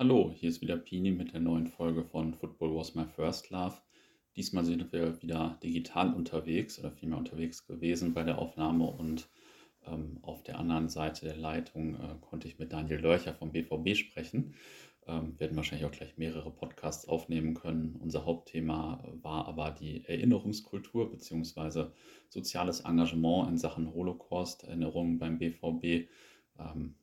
Hallo, hier ist wieder Pini mit der neuen Folge von Football Was My First Love. Diesmal sind wir wieder digital unterwegs oder vielmehr unterwegs gewesen bei der Aufnahme und ähm, auf der anderen Seite der Leitung äh, konnte ich mit Daniel Lörcher vom BVB sprechen. Ähm, wir werden wahrscheinlich auch gleich mehrere Podcasts aufnehmen können. Unser Hauptthema war aber die Erinnerungskultur bzw. soziales Engagement in Sachen Holocaust-Erinnerungen beim BVB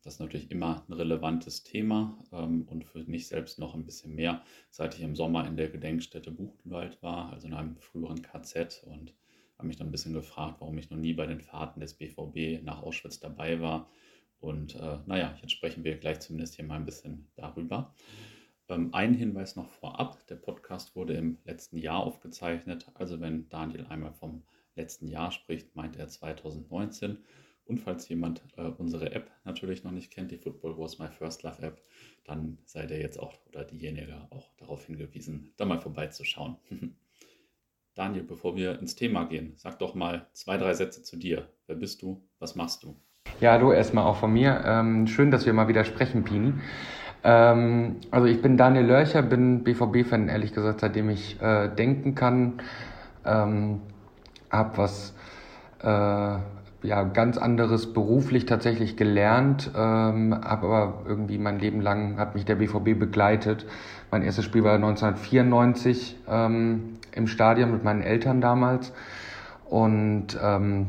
das ist natürlich immer ein relevantes Thema ähm, und für mich selbst noch ein bisschen mehr, seit ich im Sommer in der Gedenkstätte Buchenwald war, also in einem früheren KZ und habe mich dann ein bisschen gefragt, warum ich noch nie bei den Fahrten des BVB nach Auschwitz dabei war. Und äh, naja, jetzt sprechen wir gleich zumindest hier mal ein bisschen darüber. Ähm, ein Hinweis noch vorab, der Podcast wurde im letzten Jahr aufgezeichnet. Also wenn Daniel einmal vom letzten Jahr spricht, meint er 2019. Und falls jemand äh, unsere App natürlich noch nicht kennt, die Football Was My First Love App, dann sei der jetzt auch oder diejenige auch darauf hingewiesen, da mal vorbeizuschauen. Daniel, bevor wir ins Thema gehen, sag doch mal zwei, drei Sätze zu dir. Wer bist du? Was machst du? Ja, hallo erstmal auch von mir. Ähm, schön, dass wir mal wieder sprechen, Pini. Ähm, also ich bin Daniel Lörcher, bin BVB-Fan, ehrlich gesagt, seitdem ich äh, denken kann. Ähm, hab was äh, ja, ganz anderes beruflich tatsächlich gelernt, ähm, habe aber irgendwie mein Leben lang hat mich der BVB begleitet. Mein erstes Spiel war 1994 ähm, im Stadion mit meinen Eltern damals und ähm,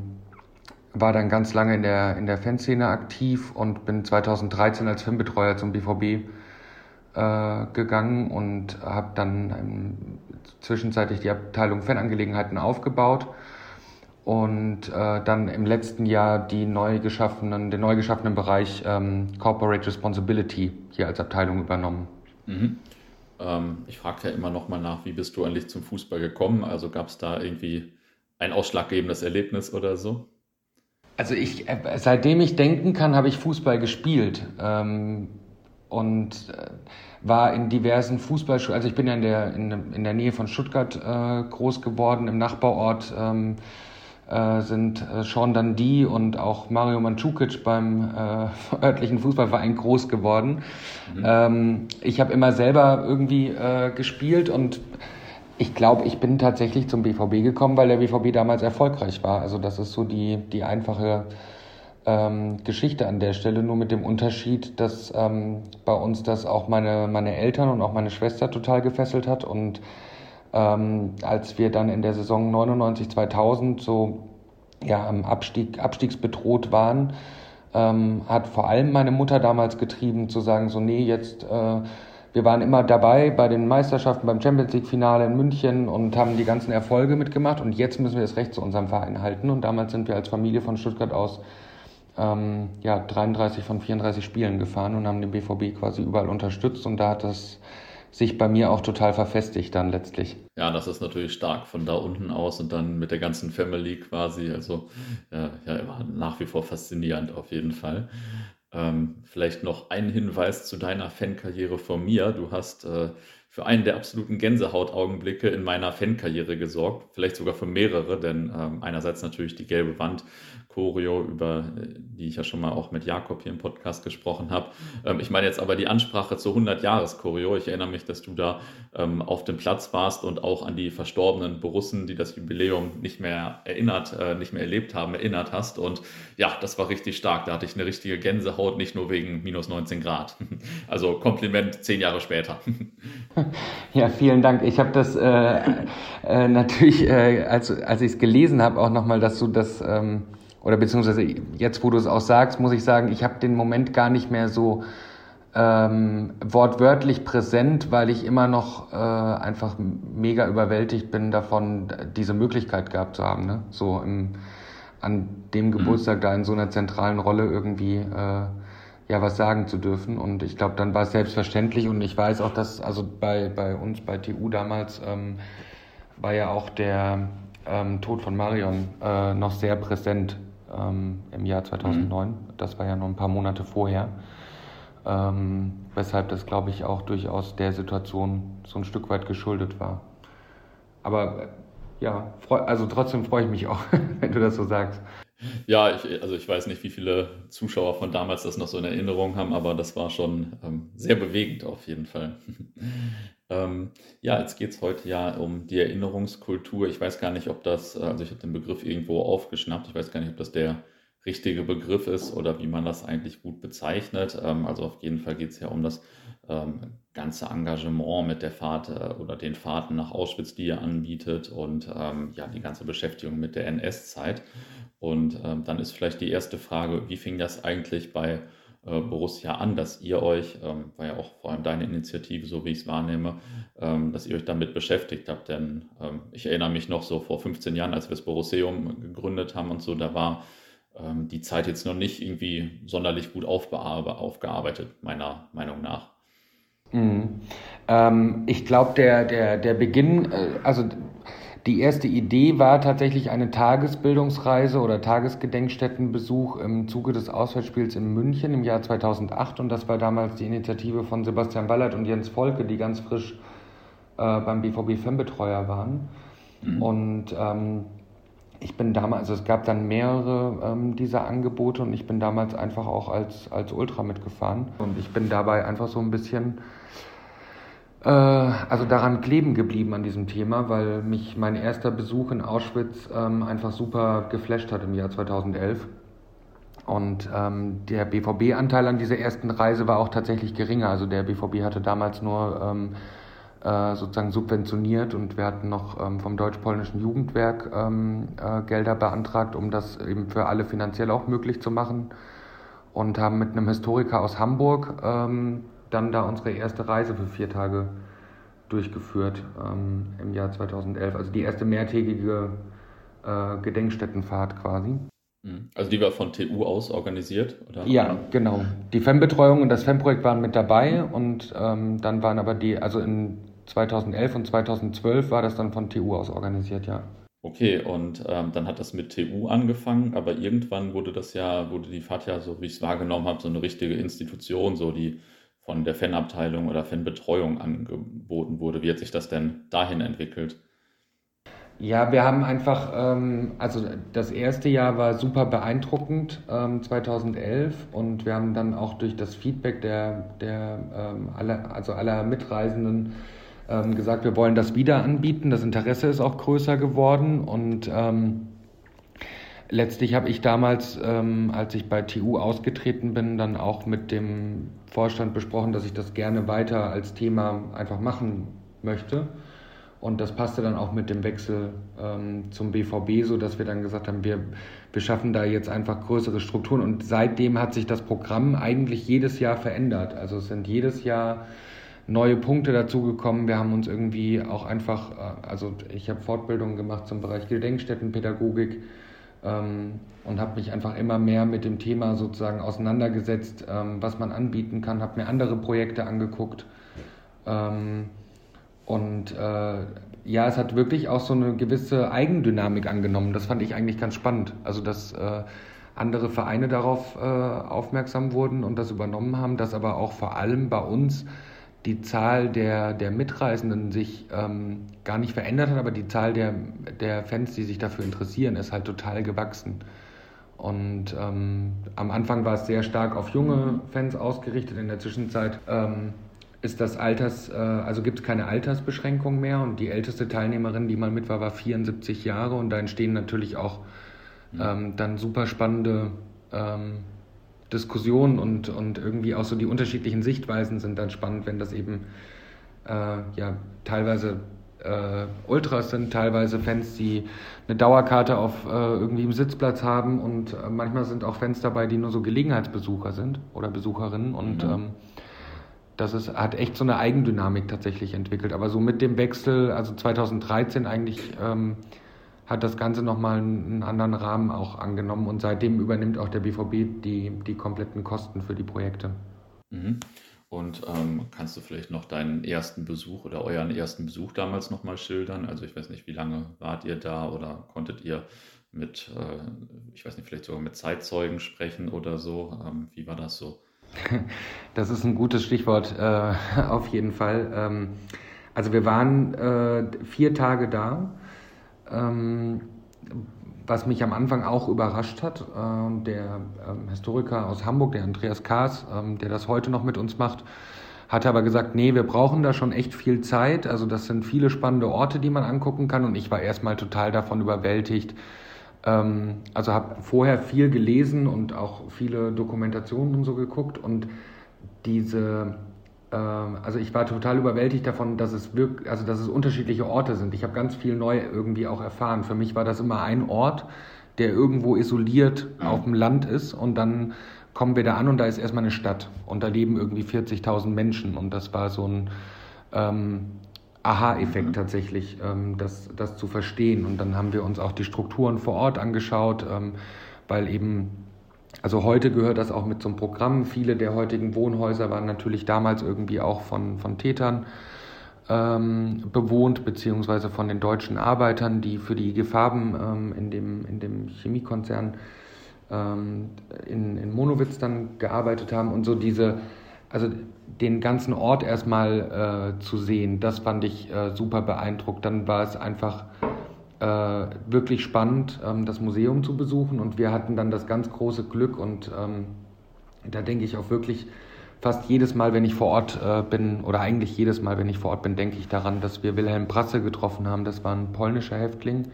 war dann ganz lange in der, in der Fanszene aktiv und bin 2013 als Filmbetreuer zum BVB äh, gegangen und habe dann ähm, zwischenzeitlich die Abteilung Fanangelegenheiten aufgebaut und äh, dann im letzten Jahr die neu geschaffenen, den neu geschaffenen Bereich ähm, Corporate Responsibility hier als Abteilung übernommen. Mhm. Ähm, ich frage ja immer noch mal nach, wie bist du eigentlich zum Fußball gekommen? Also gab es da irgendwie ein ausschlaggebendes Erlebnis oder so? Also ich, äh, seitdem ich denken kann, habe ich Fußball gespielt ähm, und äh, war in diversen Fußballschulen. Also ich bin ja in der, in, in der Nähe von Stuttgart äh, groß geworden, im Nachbarort ähm, äh, sind äh, Sean Dundee und auch Mario Mandzukic beim äh, örtlichen Fußballverein groß geworden. Mhm. Ähm, ich habe immer selber irgendwie äh, gespielt und ich glaube, ich bin tatsächlich zum BVB gekommen, weil der BVB damals erfolgreich war. Also das ist so die, die einfache ähm, Geschichte an der Stelle, nur mit dem Unterschied, dass ähm, bei uns das auch meine, meine Eltern und auch meine Schwester total gefesselt hat und ähm, als wir dann in der Saison 99, 2000 so ja, am Abstieg, abstiegsbedroht waren, ähm, hat vor allem meine Mutter damals getrieben zu sagen, so nee, jetzt, äh, wir waren immer dabei bei den Meisterschaften, beim Champions League-Finale in München und haben die ganzen Erfolge mitgemacht und jetzt müssen wir das Recht zu unserem Verein halten. Und damals sind wir als Familie von Stuttgart aus ähm, ja, 33 von 34 Spielen gefahren und haben den BVB quasi überall unterstützt und da hat das sich bei mir auch total verfestigt dann letztlich. Ja, das ist natürlich stark von da unten aus und dann mit der ganzen Family quasi. Also ja, ja immer nach wie vor faszinierend auf jeden Fall. Ähm, vielleicht noch ein Hinweis zu deiner Fankarriere von mir. Du hast äh, für einen der absoluten Gänsehautaugenblicke in meiner Fankarriere gesorgt, vielleicht sogar für mehrere, denn ähm, einerseits natürlich die gelbe Wand Choreo, über äh, die ich ja schon mal auch mit Jakob hier im Podcast gesprochen habe. Ähm, ich meine jetzt aber die Ansprache zur 100-Jahres-Choreo. Ich erinnere mich, dass du da ähm, auf dem Platz warst und auch an die verstorbenen Borussen, die das Jubiläum nicht mehr erinnert, äh, nicht mehr erlebt haben, erinnert hast. Und ja, das war richtig stark. Da hatte ich eine richtige Gänsehaut, nicht nur wegen minus 19 Grad. Also Kompliment zehn Jahre später. Ja, vielen Dank. Ich habe das äh, äh, natürlich, äh, als, als ich es gelesen habe, auch nochmal, dass du das, ähm, oder beziehungsweise jetzt, wo du es auch sagst, muss ich sagen, ich habe den Moment gar nicht mehr so ähm, wortwörtlich präsent, weil ich immer noch äh, einfach mega überwältigt bin davon, diese Möglichkeit gehabt zu haben. Ne? So im, an dem. Geburtstag mhm. da in so einer zentralen Rolle irgendwie äh, ja was sagen zu dürfen. Und ich glaube, dann war es selbstverständlich und ich weiß auch, dass also bei, bei uns, bei TU damals, ähm, war ja auch der ähm, Tod von Marion äh, noch sehr präsent ähm, im Jahr 2009. Mhm. Das war ja noch ein paar Monate vorher. Ähm, weshalb das, glaube ich, auch durchaus der Situation so ein Stück weit geschuldet war. Aber ja, freu, also trotzdem freue ich mich auch, wenn du das so sagst. Ja, ich, also ich weiß nicht, wie viele Zuschauer von damals das noch so in Erinnerung haben, aber das war schon ähm, sehr bewegend auf jeden Fall. Ähm, ja, jetzt geht es heute ja um die Erinnerungskultur. Ich weiß gar nicht, ob das, äh, also ich habe den Begriff irgendwo aufgeschnappt, ich weiß gar nicht, ob das der richtige Begriff ist oder wie man das eigentlich gut bezeichnet. Ähm, also auf jeden Fall geht es ja um das ähm, ganze Engagement mit der Fahrt äh, oder den Fahrten nach Auschwitz, die ihr anbietet und ähm, ja, die ganze Beschäftigung mit der NS-Zeit. Und ähm, dann ist vielleicht die erste Frage, wie fing das eigentlich bei äh, Borussia an, dass ihr euch, ähm, war ja auch vor allem deine Initiative, so wie ich es wahrnehme, ähm, dass ihr euch damit beschäftigt habt. Denn ähm, ich erinnere mich noch so vor 15 Jahren, als wir das Boruseum gegründet haben und so, da war ähm, die Zeit jetzt noch nicht irgendwie sonderlich gut aufgearbeitet, meiner Meinung nach. Mhm. Ähm, ich glaube, der, der, der Beginn, äh, also die erste Idee war tatsächlich eine Tagesbildungsreise oder Tagesgedenkstättenbesuch im Zuge des Auswärtsspiels in München im Jahr 2008 und das war damals die Initiative von Sebastian Wallert und Jens Volke, die ganz frisch äh, beim BVB Fanbetreuer waren. Mhm. Und ähm, ich bin damals, also es gab dann mehrere ähm, dieser Angebote und ich bin damals einfach auch als, als Ultra mitgefahren und ich bin dabei einfach so ein bisschen also daran kleben geblieben an diesem Thema, weil mich mein erster Besuch in Auschwitz ähm, einfach super geflasht hat im Jahr 2011. Und ähm, der BVB-Anteil an dieser ersten Reise war auch tatsächlich geringer. Also der BVB hatte damals nur ähm, äh, sozusagen subventioniert und wir hatten noch ähm, vom deutsch-polnischen Jugendwerk ähm, äh, Gelder beantragt, um das eben für alle finanziell auch möglich zu machen. Und haben mit einem Historiker aus Hamburg ähm, dann da unsere erste Reise für vier Tage durchgeführt ähm, im Jahr 2011. Also die erste mehrtägige äh, Gedenkstättenfahrt quasi. Mhm. Also die war von TU aus organisiert, oder? Ja, genau. Die Fanbetreuung und das Fanprojekt waren mit dabei und ähm, dann waren aber die, also in 2011 und 2012 war das dann von TU aus organisiert, ja. Okay, und ähm, dann hat das mit TU angefangen, aber irgendwann wurde das ja, wurde die Fahrt ja, so wie ich es wahrgenommen habe, so eine richtige Institution, so die von der Fanabteilung oder Fanbetreuung angeboten wurde. Wie hat sich das denn dahin entwickelt? Ja, wir haben einfach, ähm, also das erste Jahr war super beeindruckend, ähm, 2011, und wir haben dann auch durch das Feedback der, der ähm, aller, also aller Mitreisenden ähm, gesagt, wir wollen das wieder anbieten. Das Interesse ist auch größer geworden und ähm, Letztlich habe ich damals, ähm, als ich bei TU ausgetreten bin, dann auch mit dem Vorstand besprochen, dass ich das gerne weiter als Thema einfach machen möchte. Und das passte dann auch mit dem Wechsel ähm, zum BVB, so dass wir dann gesagt haben, wir, wir schaffen da jetzt einfach größere Strukturen. Und seitdem hat sich das Programm eigentlich jedes Jahr verändert. Also es sind jedes Jahr neue Punkte dazugekommen. Wir haben uns irgendwie auch einfach, äh, also ich habe Fortbildungen gemacht zum Bereich Gedenkstättenpädagogik ähm, und habe mich einfach immer mehr mit dem Thema sozusagen auseinandergesetzt, ähm, was man anbieten kann, habe mir andere Projekte angeguckt. Ähm, und äh, ja, es hat wirklich auch so eine gewisse Eigendynamik angenommen. Das fand ich eigentlich ganz spannend. Also, dass äh, andere Vereine darauf äh, aufmerksam wurden und das übernommen haben, dass aber auch vor allem bei uns die Zahl der, der Mitreisenden sich ähm, gar nicht verändert hat, aber die Zahl der, der Fans, die sich dafür interessieren, ist halt total gewachsen. Und ähm, am Anfang war es sehr stark auf junge Fans ausgerichtet. In der Zwischenzeit ähm, ist das Alters, äh, also gibt es keine Altersbeschränkung mehr. Und die älteste Teilnehmerin, die mal mit war, war 74 Jahre. Und da entstehen natürlich auch ähm, dann super spannende ähm, Diskussion und, und irgendwie auch so die unterschiedlichen Sichtweisen sind dann spannend, wenn das eben äh, ja teilweise äh, Ultras sind, teilweise Fans, die eine Dauerkarte auf äh, irgendwie im Sitzplatz haben und äh, manchmal sind auch Fans dabei, die nur so Gelegenheitsbesucher sind oder Besucherinnen und mhm. ähm, das ist, hat echt so eine Eigendynamik tatsächlich entwickelt. Aber so mit dem Wechsel, also 2013 eigentlich ähm, hat das Ganze nochmal einen anderen Rahmen auch angenommen und seitdem übernimmt auch der BVB die, die kompletten Kosten für die Projekte. Mhm. Und ähm, kannst du vielleicht noch deinen ersten Besuch oder euren ersten Besuch damals nochmal schildern? Also ich weiß nicht, wie lange wart ihr da oder konntet ihr mit, äh, ich weiß nicht, vielleicht sogar mit Zeitzeugen sprechen oder so? Ähm, wie war das so? Das ist ein gutes Stichwort äh, auf jeden Fall. Ähm, also wir waren äh, vier Tage da ähm, was mich am Anfang auch überrascht hat, äh, der ähm, Historiker aus Hamburg, der Andreas Kaas, ähm, der das heute noch mit uns macht, hat aber gesagt, nee, wir brauchen da schon echt viel Zeit. Also das sind viele spannende Orte, die man angucken kann. Und ich war erstmal total davon überwältigt. Ähm, also habe vorher viel gelesen und auch viele Dokumentationen und so geguckt. Und diese, also ich war total überwältigt davon, dass es wirklich, also dass es unterschiedliche Orte sind. Ich habe ganz viel neu irgendwie auch erfahren. Für mich war das immer ein Ort, der irgendwo isoliert mhm. auf dem Land ist und dann kommen wir da an und da ist erstmal eine Stadt und da leben irgendwie 40.000 Menschen und das war so ein ähm, Aha-Effekt mhm. tatsächlich, ähm, das, das zu verstehen. Und dann haben wir uns auch die Strukturen vor Ort angeschaut, ähm, weil eben, also heute gehört das auch mit zum Programm. Viele der heutigen Wohnhäuser waren natürlich damals irgendwie auch von, von Tätern ähm, bewohnt, beziehungsweise von den deutschen Arbeitern, die für die IG Farben ähm, in, dem, in dem Chemiekonzern ähm, in, in Monowitz dann gearbeitet haben und so diese, also den ganzen Ort erstmal äh, zu sehen, das fand ich äh, super beeindruckt. Dann war es einfach wirklich spannend, ähm, das Museum zu besuchen und wir hatten dann das ganz große Glück und ähm, da denke ich auch wirklich fast jedes Mal, wenn ich vor Ort äh, bin, oder eigentlich jedes Mal, wenn ich vor Ort bin, denke ich daran, dass wir Wilhelm Brasse getroffen haben. Das war ein polnischer Häftling,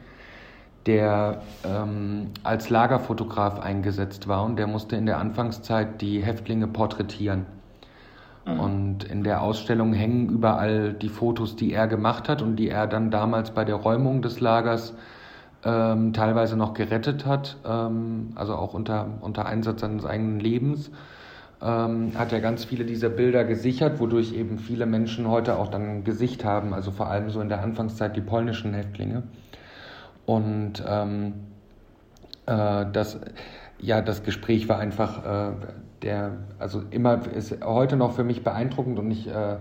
der ähm, als Lagerfotograf eingesetzt war und der musste in der Anfangszeit die Häftlinge porträtieren. Mhm. Und in der Ausstellung hängen überall die Fotos, die er gemacht hat und die er dann damals bei der Räumung des Lagers ähm, teilweise noch gerettet hat, ähm, also auch unter, unter Einsatz seines eigenen Lebens. Ähm, hat er ganz viele dieser Bilder gesichert, wodurch eben viele Menschen heute auch dann Gesicht haben, also vor allem so in der Anfangszeit die polnischen Häftlinge. Und ähm, äh, das, ja, das Gespräch war einfach äh, der, also immer ist heute noch für mich beeindruckend und ich äh,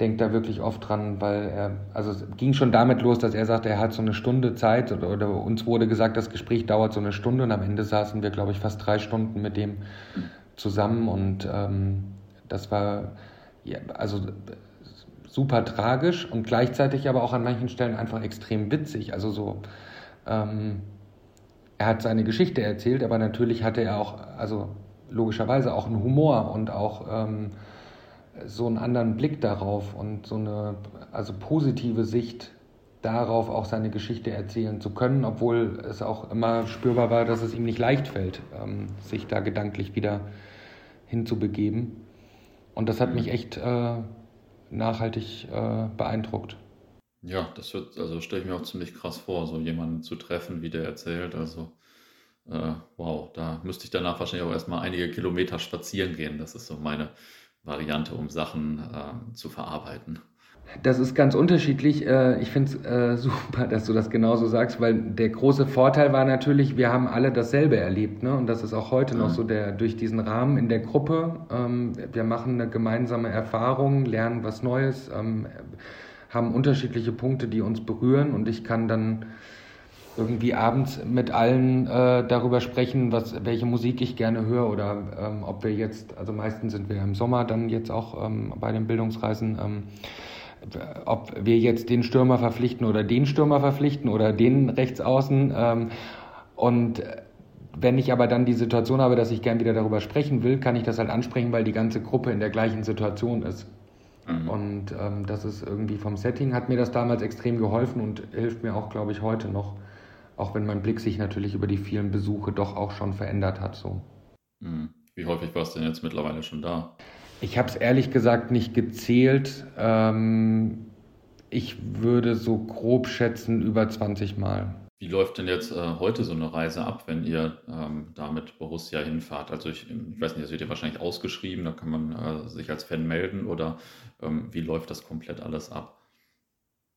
denke da wirklich oft dran, weil er, also es ging schon damit los, dass er sagte, er hat so eine Stunde Zeit oder, oder uns wurde gesagt, das Gespräch dauert so eine Stunde und am Ende saßen wir, glaube ich, fast drei Stunden mit dem zusammen und ähm, das war, ja, also super tragisch und gleichzeitig aber auch an manchen Stellen einfach extrem witzig. Also so, ähm, er hat seine Geschichte erzählt, aber natürlich hatte er auch, also logischerweise auch einen Humor und auch ähm, so einen anderen Blick darauf und so eine also positive Sicht darauf, auch seine Geschichte erzählen zu können, obwohl es auch immer spürbar war, dass es ihm nicht leicht fällt, ähm, sich da gedanklich wieder hinzubegeben. Und das hat mich echt äh, nachhaltig äh, beeindruckt. Ja, das wird, also stelle ich mir auch ziemlich krass vor, so jemanden zu treffen, wie der erzählt. Also, äh, wow, da müsste ich danach wahrscheinlich auch erstmal einige Kilometer spazieren gehen. Das ist so meine Variante, um Sachen äh, zu verarbeiten. Das ist ganz unterschiedlich. Äh, ich finde es äh, super, dass du das genauso sagst, weil der große Vorteil war natürlich, wir haben alle dasselbe erlebt. Ne? Und das ist auch heute noch so der, durch diesen Rahmen in der Gruppe. Ähm, wir machen eine gemeinsame Erfahrung, lernen was Neues, ähm, haben unterschiedliche Punkte, die uns berühren. Und ich kann dann irgendwie abends mit allen äh, darüber sprechen, was, welche Musik ich gerne höre oder ähm, ob wir jetzt, also meistens sind wir im Sommer dann jetzt auch ähm, bei den Bildungsreisen, ähm, ob wir jetzt den Stürmer verpflichten oder den Stürmer verpflichten oder den Rechtsaußen. Ähm, und wenn ich aber dann die Situation habe, dass ich gern wieder darüber sprechen will, kann ich das halt ansprechen, weil die ganze Gruppe in der gleichen Situation ist. Mhm. Und ähm, das ist irgendwie vom Setting, hat mir das damals extrem geholfen und hilft mir auch, glaube ich, heute noch. Auch wenn mein Blick sich natürlich über die vielen Besuche doch auch schon verändert hat. So. Mhm. Wie häufig warst du denn jetzt mittlerweile schon da? Ich habe es ehrlich gesagt nicht gezählt. Ähm, ich würde so grob schätzen über 20 Mal. Wie läuft denn jetzt äh, heute so eine Reise ab, wenn ihr ähm, da mit Borussia hinfahrt? Also ich, ich, weiß nicht, das wird ja wahrscheinlich ausgeschrieben, da kann man äh, sich als Fan melden oder ähm, wie läuft das komplett alles ab?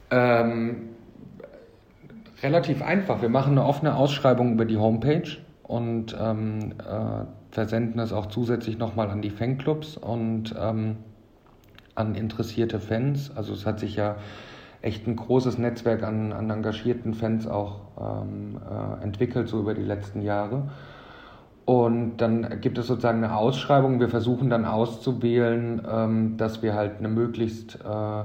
Ähm, relativ einfach. Wir machen eine offene Ausschreibung über die Homepage und ähm, äh, versenden es auch zusätzlich nochmal an die Fanclubs und ähm, an interessierte Fans. Also es hat sich ja echt ein großes Netzwerk an, an engagierten Fans auch ähm, äh, entwickelt, so über die letzten Jahre. Und dann gibt es sozusagen eine Ausschreibung. Wir versuchen dann auszuwählen, ähm, dass wir halt eine möglichst äh,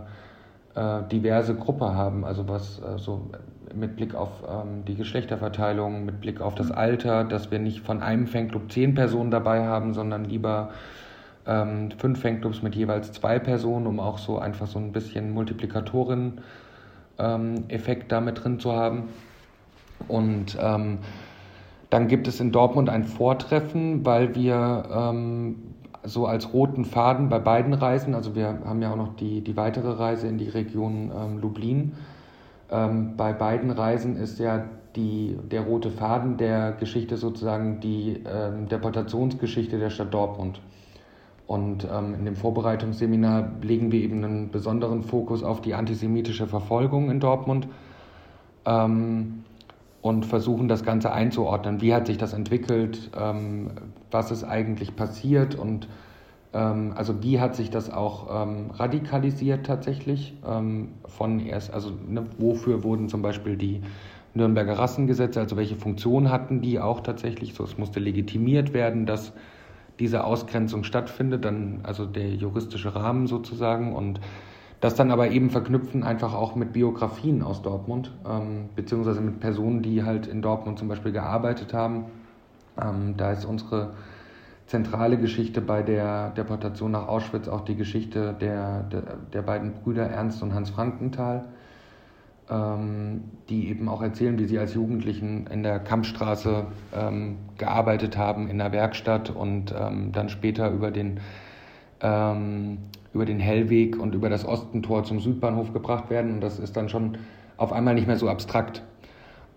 äh, diverse Gruppe haben. Also was äh, so mit Blick auf ähm, die Geschlechterverteilung, mit Blick auf das Alter, dass wir nicht von einem Fanclub zehn Personen dabei haben, sondern lieber ähm, fünf Fanclubs mit jeweils zwei Personen, um auch so einfach so ein bisschen Multiplikatoren-Effekt ähm, damit drin zu haben. Und ähm, dann gibt es in Dortmund ein Vortreffen, weil wir ähm, so als roten Faden bei beiden Reisen, also wir haben ja auch noch die, die weitere Reise in die Region ähm, Lublin, ähm, bei beiden Reisen ist ja die, der rote Faden der Geschichte sozusagen die ähm, Deportationsgeschichte der Stadt Dortmund. Und ähm, in dem Vorbereitungsseminar legen wir eben einen besonderen Fokus auf die antisemitische Verfolgung in Dortmund ähm, und versuchen das Ganze einzuordnen. Wie hat sich das entwickelt? Ähm, was ist eigentlich passiert? Und also wie hat sich das auch ähm, radikalisiert tatsächlich? Ähm, von erst, also ne, wofür wurden zum Beispiel die Nürnberger Rassengesetze, also welche Funktion hatten die auch tatsächlich? So, es musste legitimiert werden, dass diese Ausgrenzung stattfindet, dann also der juristische Rahmen sozusagen und das dann aber eben verknüpfen einfach auch mit Biografien aus Dortmund, ähm, beziehungsweise mit Personen, die halt in Dortmund zum Beispiel gearbeitet haben. Ähm, da ist unsere zentrale Geschichte bei der Deportation nach Auschwitz auch die Geschichte der, der, der beiden Brüder Ernst und Hans Frankenthal, ähm, die eben auch erzählen, wie sie als Jugendlichen in der Kampfstraße ähm, gearbeitet haben, in der Werkstatt und ähm, dann später über den, ähm, über den Hellweg und über das Ostentor zum Südbahnhof gebracht werden. Und das ist dann schon auf einmal nicht mehr so abstrakt,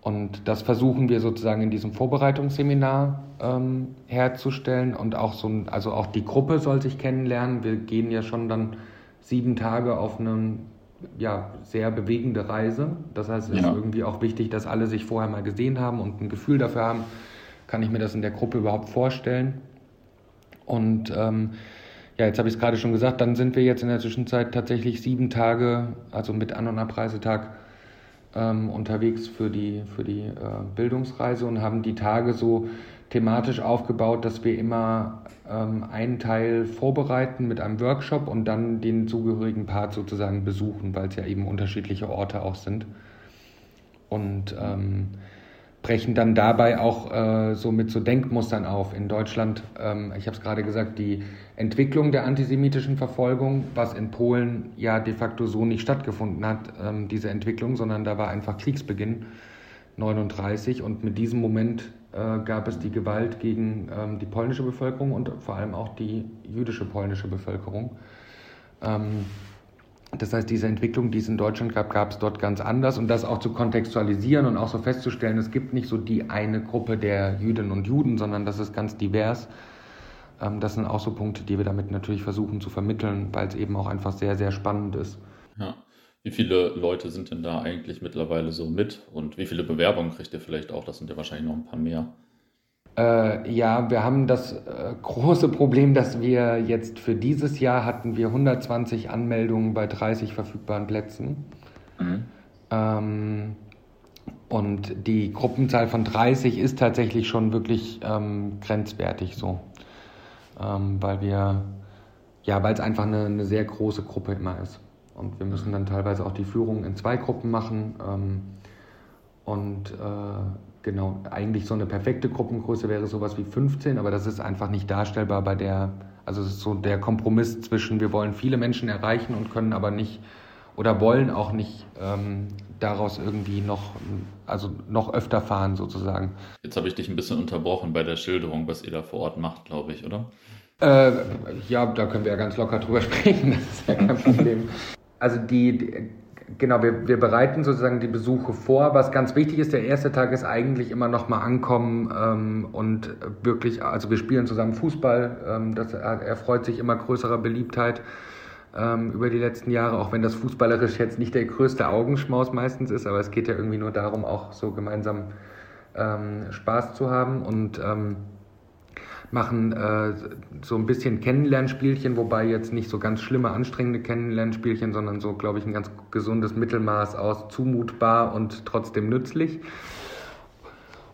und das versuchen wir sozusagen in diesem Vorbereitungsseminar ähm, herzustellen und auch so, also auch die Gruppe soll sich kennenlernen. Wir gehen ja schon dann sieben Tage auf eine ja, sehr bewegende Reise. Das heißt, es ja. ist irgendwie auch wichtig, dass alle sich vorher mal gesehen haben und ein Gefühl dafür haben, kann ich mir das in der Gruppe überhaupt vorstellen. Und ähm, ja, jetzt habe ich es gerade schon gesagt, dann sind wir jetzt in der Zwischenzeit tatsächlich sieben Tage, also mit An- und Abreisetag, ähm, unterwegs für die, für die äh, Bildungsreise und haben die Tage so thematisch aufgebaut, dass wir immer ähm, einen Teil vorbereiten mit einem Workshop und dann den zugehörigen Part sozusagen besuchen, weil es ja eben unterschiedliche Orte auch sind. Und ähm, brechen dann dabei auch äh, so mit so Denkmustern auf. In Deutschland, ähm, ich habe es gerade gesagt, die Entwicklung der antisemitischen Verfolgung, was in Polen ja de facto so nicht stattgefunden hat, ähm, diese Entwicklung, sondern da war einfach Kriegsbeginn 39 und mit diesem Moment äh, gab es die Gewalt gegen ähm, die polnische Bevölkerung und vor allem auch die jüdische polnische Bevölkerung. Das heißt, diese Entwicklung, die es in Deutschland gab, gab es dort ganz anders. Und das auch zu kontextualisieren und auch so festzustellen, es gibt nicht so die eine Gruppe der Jüdinnen und Juden, sondern das ist ganz divers. Ähm, das sind auch so Punkte, die wir damit natürlich versuchen zu vermitteln, weil es eben auch einfach sehr, sehr spannend ist. Ja. Wie viele Leute sind denn da eigentlich mittlerweile so mit und wie viele Bewerbungen kriegt ihr vielleicht auch? Das sind ja wahrscheinlich noch ein paar mehr. Äh, ja, wir haben das äh, große Problem, dass wir jetzt für dieses Jahr hatten wir 120 Anmeldungen bei 30 verfügbaren Plätzen. Mhm. Ähm, und die Gruppenzahl von 30 ist tatsächlich schon wirklich ähm, grenzwertig so. Ähm, weil wir, ja, weil es einfach eine, eine, sehr große Gruppe immer ist. Und wir müssen dann teilweise auch die Führung in zwei Gruppen machen. Ähm, und äh, Genau, eigentlich so eine perfekte Gruppengröße wäre sowas wie 15, aber das ist einfach nicht darstellbar bei der, also es ist so der Kompromiss zwischen, wir wollen viele Menschen erreichen und können aber nicht oder wollen auch nicht ähm, daraus irgendwie noch, also noch öfter fahren sozusagen. Jetzt habe ich dich ein bisschen unterbrochen bei der Schilderung, was ihr da vor Ort macht, glaube ich, oder? Äh, ja, da können wir ja ganz locker drüber sprechen, das ist ja kein Problem. Also die, die Genau, wir, wir bereiten sozusagen die Besuche vor. Was ganz wichtig ist, der erste Tag ist eigentlich immer noch mal ankommen ähm, und wirklich, also wir spielen zusammen Fußball. Ähm, das erfreut sich immer größerer Beliebtheit ähm, über die letzten Jahre, auch wenn das fußballerisch jetzt nicht der größte Augenschmaus meistens ist, aber es geht ja irgendwie nur darum, auch so gemeinsam ähm, Spaß zu haben und ähm, machen äh, so ein bisschen Kennenlernspielchen, wobei jetzt nicht so ganz schlimme, anstrengende Kennenlernspielchen, sondern so, glaube ich, ein ganz gesundes Mittelmaß aus zumutbar und trotzdem nützlich.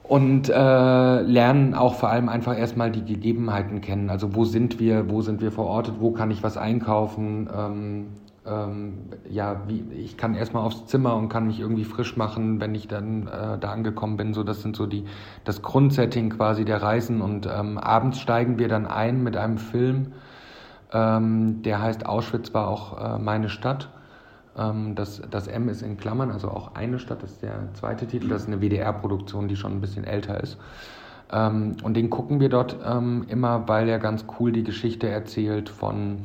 Und äh, lernen auch vor allem einfach erstmal die Gegebenheiten kennen. Also wo sind wir, wo sind wir verortet, wo kann ich was einkaufen, ähm, ähm, ja, wie, ich kann erstmal aufs Zimmer und kann mich irgendwie frisch machen, wenn ich dann äh, da angekommen bin. So, das sind so die, das Grundsetting quasi der Reisen. Und ähm, abends steigen wir dann ein mit einem Film, ähm, der heißt Auschwitz war auch äh, meine Stadt. Ähm, das, das M ist in Klammern, also auch eine Stadt, das ist der zweite Titel. Das ist eine WDR-Produktion, die schon ein bisschen älter ist. Ähm, und den gucken wir dort ähm, immer, weil er ganz cool die Geschichte erzählt von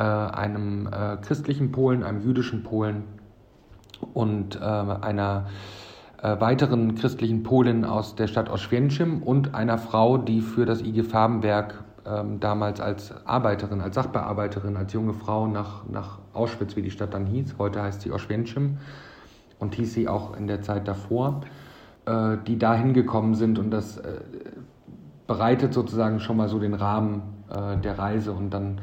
einem äh, christlichen Polen, einem jüdischen Polen und äh, einer äh, weiteren christlichen Polin aus der Stadt Oświęcim und einer Frau, die für das IG Farbenwerk ähm, damals als Arbeiterin, als Sachbearbeiterin, als junge Frau nach, nach Auschwitz, wie die Stadt dann hieß. Heute heißt sie Oświęcim und hieß sie auch in der Zeit davor, äh, die da hingekommen sind und das äh, bereitet sozusagen schon mal so den Rahmen äh, der Reise und dann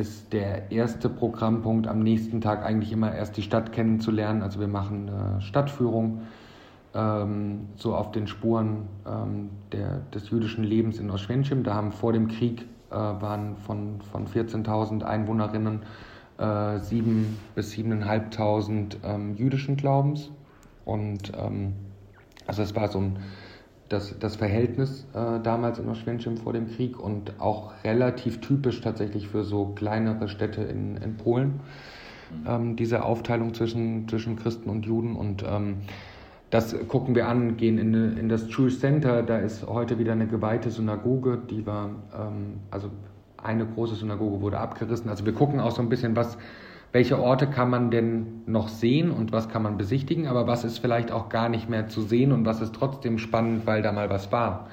ist der erste Programmpunkt am nächsten Tag eigentlich immer erst die Stadt kennenzulernen. Also wir machen eine Stadtführung ähm, so auf den Spuren ähm, der, des jüdischen Lebens in Oświęcim. Da haben vor dem Krieg äh, waren von, von 14.000 Einwohnerinnen äh, 7.000 bis 7.500 ähm, jüdischen Glaubens. Und ähm, also es war so ein, das, das Verhältnis äh, damals in Oświęcim vor dem Krieg und auch relativ typisch tatsächlich für so kleinere Städte in, in Polen, mhm. ähm, diese Aufteilung zwischen, zwischen Christen und Juden. Und ähm, das gucken wir an, gehen in, in das Jewish Center, da ist heute wieder eine geweihte Synagoge, die war, ähm, also eine große Synagoge wurde abgerissen. Also wir gucken auch so ein bisschen, was, welche Orte kann man denn noch sehen und was kann man besichtigen, aber was ist vielleicht auch gar nicht mehr zu sehen und was ist trotzdem spannend, weil da mal was war.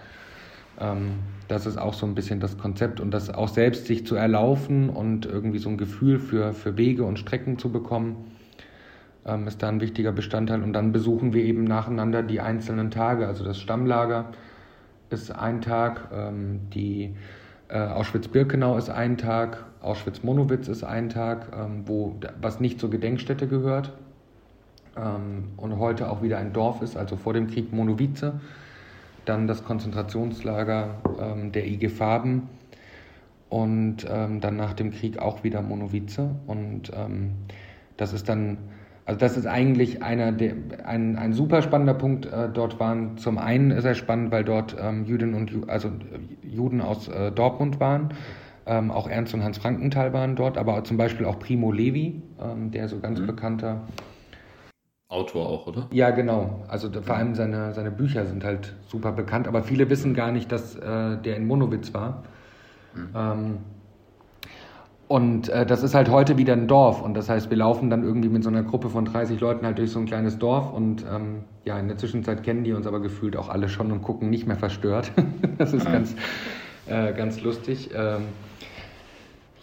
Ähm, das ist auch so ein bisschen das Konzept und das auch selbst sich zu erlaufen und irgendwie so ein Gefühl für, für Wege und Strecken zu bekommen ähm, ist da ein wichtiger Bestandteil. Und dann besuchen wir eben nacheinander die einzelnen Tage. Also das Stammlager ist ein Tag, ähm, die äh, Auschwitz-Birkenau ist ein Tag, Auschwitz-Monowitz ist ein Tag, ähm, wo, was nicht zur Gedenkstätte gehört. Ähm, und heute auch wieder ein Dorf ist, also vor dem Krieg Monowice. Dann das Konzentrationslager ähm, der IG Farben und dann nach dem Krieg auch wieder Monowice. Und das ist dann also das ist eigentlich einer der, ein, ein super spannender Punkt. Äh, dort waren zum einen er spannend, weil dort ähm, Juden und also äh, Juden aus äh, Dortmund waren. Ähm, auch Ernst und Hans Frankenthal waren dort, aber zum Beispiel auch Primo Levi, ähm, der so ganz mhm. bekannter Autor auch, oder? Ja, genau. Also vor allem seine, seine Bücher sind halt super bekannt, aber viele wissen gar nicht, dass äh, der in Monowitz war. Mhm. Ähm, und äh, das ist halt heute wieder ein Dorf. Und das heißt, wir laufen dann irgendwie mit so einer Gruppe von 30 Leuten halt durch so ein kleines Dorf. Und ähm, ja, in der Zwischenzeit kennen die uns aber gefühlt auch alle schon und gucken nicht mehr verstört. das ist ganz, äh, ganz lustig. Ähm,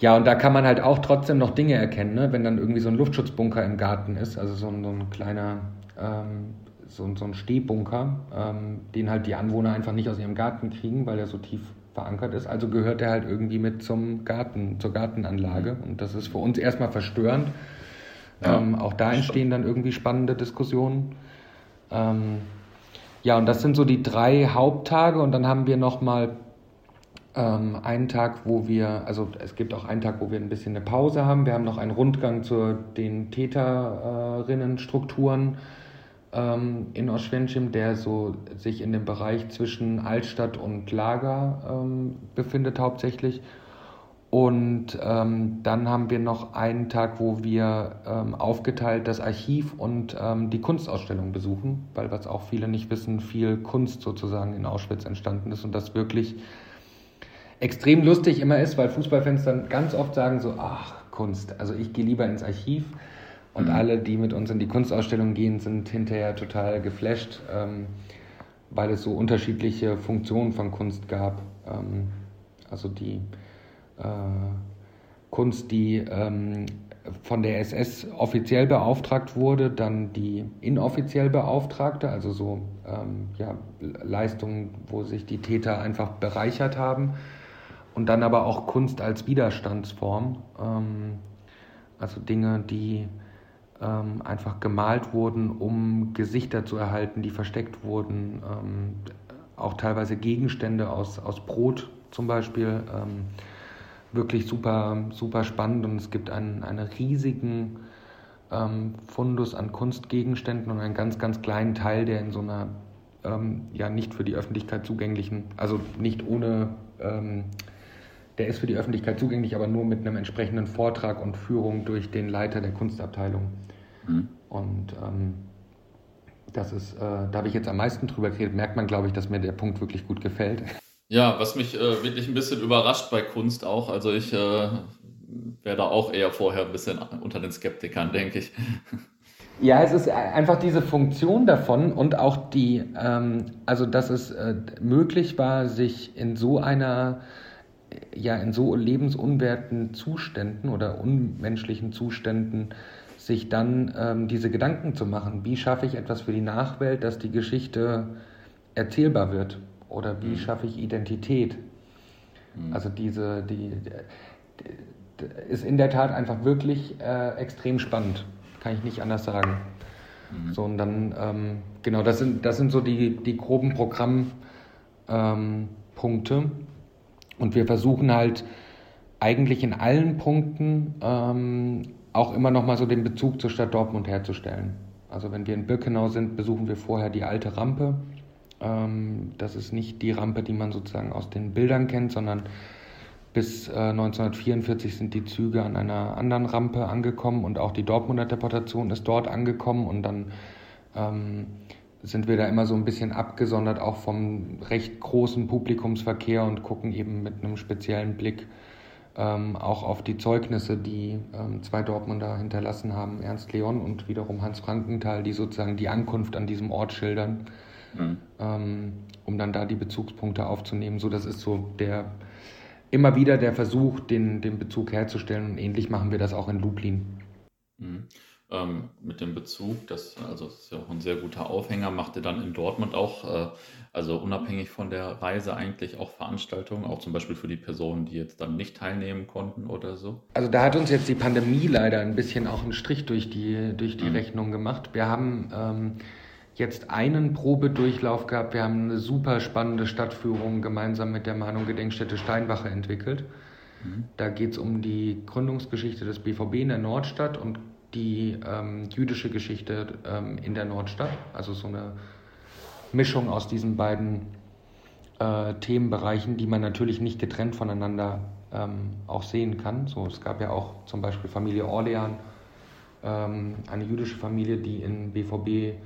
ja, und da kann man halt auch trotzdem noch Dinge erkennen, ne? wenn dann irgendwie so ein Luftschutzbunker im Garten ist. Also so ein, so ein kleiner, ähm, so, so ein Stehbunker, ähm, den halt die Anwohner einfach nicht aus ihrem Garten kriegen, weil er so tief verankert ist. Also gehört er halt irgendwie mit zum Garten, zur Gartenanlage. Und das ist für uns erstmal verstörend. Ja. Ähm, auch da entstehen dann irgendwie spannende Diskussionen. Ähm, ja, und das sind so die drei Haupttage. Und dann haben wir nochmal ähm, einen Tag, wo wir, also es gibt auch einen Tag, wo wir ein bisschen eine Pause haben. Wir haben noch einen Rundgang zu den Täterinnenstrukturen ähm, in Oświęcim, der so sich in dem Bereich zwischen Altstadt und Lager ähm, befindet hauptsächlich. Und ähm, dann haben wir noch einen Tag, wo wir ähm, aufgeteilt das Archiv und ähm, die Kunstausstellung besuchen, weil was auch viele nicht wissen, viel Kunst sozusagen in Auschwitz entstanden ist und das wirklich extrem lustig immer ist, weil Fußballfans dann ganz oft sagen so, ach Kunst, also ich gehe lieber ins Archiv und mhm. alle, die mit uns in die Kunstausstellung gehen, sind hinterher total geflasht, ähm, weil es so unterschiedliche Funktionen von Kunst gab. Ähm, also die äh, Kunst, die ähm, von der SS offiziell beauftragt wurde, dann die inoffiziell beauftragte, also so ähm, ja, Leistungen, wo sich die Täter einfach bereichert haben. Und dann aber auch Kunst als Widerstandsform, ähm, also Dinge, die ähm, einfach gemalt wurden, um Gesichter zu erhalten, die versteckt wurden. Ähm, auch teilweise Gegenstände aus, aus Brot zum Beispiel ähm, wirklich super, super spannend und es gibt einen, einen riesigen ähm, Fundus an Kunstgegenständen und einen ganz, ganz kleinen Teil, der in so einer ähm, ja nicht für die Öffentlichkeit zugänglichen, also nicht ohne, der ist für die Öffentlichkeit zugänglich, aber nur mit einem entsprechenden Vortrag und Führung durch den Leiter der Kunstabteilung. Mhm. Und ähm, das ist, äh, da habe ich jetzt am meisten drüber geredet, merkt man, glaube ich, dass mir der Punkt wirklich gut gefällt. Ja, was mich äh, wirklich ein bisschen überrascht bei Kunst auch, also ich äh, wäre da auch eher vorher ein bisschen unter den Skeptikern, denke ich. Ja, es ist einfach diese Funktion davon und auch die, ähm, also dass es äh, möglich war, sich in so einer, ja, in so lebensunwerten Zuständen oder unmenschlichen Zuständen sich dann ähm, diese Gedanken zu machen. Wie schaffe ich etwas für die Nachwelt, dass die Geschichte erzählbar wird? Oder wie mhm. schaffe ich Identität? Mhm. Also diese, die, die, ist in der Tat einfach wirklich äh, extrem spannend kann ich nicht anders sagen. Mhm. So, und dann, ähm, genau, das sind, das sind so die, die groben Programmpunkte. Ähm, und wir versuchen halt eigentlich in allen Punkten ähm, auch immer noch mal so den Bezug zur Stadt Dortmund herzustellen. Also wenn wir in Birkenau sind, besuchen wir vorher die alte Rampe. Ähm, das ist nicht die Rampe, die man sozusagen aus den Bildern kennt, sondern bis äh, 1944 sind die Züge an einer anderen Rampe angekommen und auch die Dortmunder Deportation ist dort angekommen und dann ähm, sind wir da immer so ein bisschen abgesondert auch vom recht großen Publikumsverkehr und gucken eben mit einem speziellen Blick ähm, auch auf die Zeugnisse, die ähm, zwei Dortmunder hinterlassen haben, Ernst Leon und wiederum Hans Frankenthal, die sozusagen die Ankunft an diesem Ort schildern, mhm. ähm, um dann da die Bezugspunkte aufzunehmen. So, das ist so der immer wieder der Versuch, den, den Bezug herzustellen. Und ähnlich machen wir das auch in Lublin. Mhm. Ähm, mit dem Bezug, das, also das ist ja auch ein sehr guter Aufhänger, macht ihr dann in Dortmund auch, äh, also unabhängig von der Reise eigentlich auch Veranstaltungen, auch zum Beispiel für die Personen, die jetzt dann nicht teilnehmen konnten oder so? Also da hat uns jetzt die Pandemie leider ein bisschen auch einen Strich durch die, durch die mhm. Rechnung gemacht. Wir haben ähm, jetzt einen Probedurchlauf gehabt. Wir haben eine super spannende Stadtführung gemeinsam mit der Mahnung Gedenkstätte Steinwache entwickelt. Mhm. Da geht es um die Gründungsgeschichte des BVB in der Nordstadt und die ähm, jüdische Geschichte ähm, in der Nordstadt. Also so eine Mischung aus diesen beiden äh, Themenbereichen, die man natürlich nicht getrennt voneinander ähm, auch sehen kann. So, es gab ja auch zum Beispiel Familie Orlean, ähm, eine jüdische Familie, die in BVB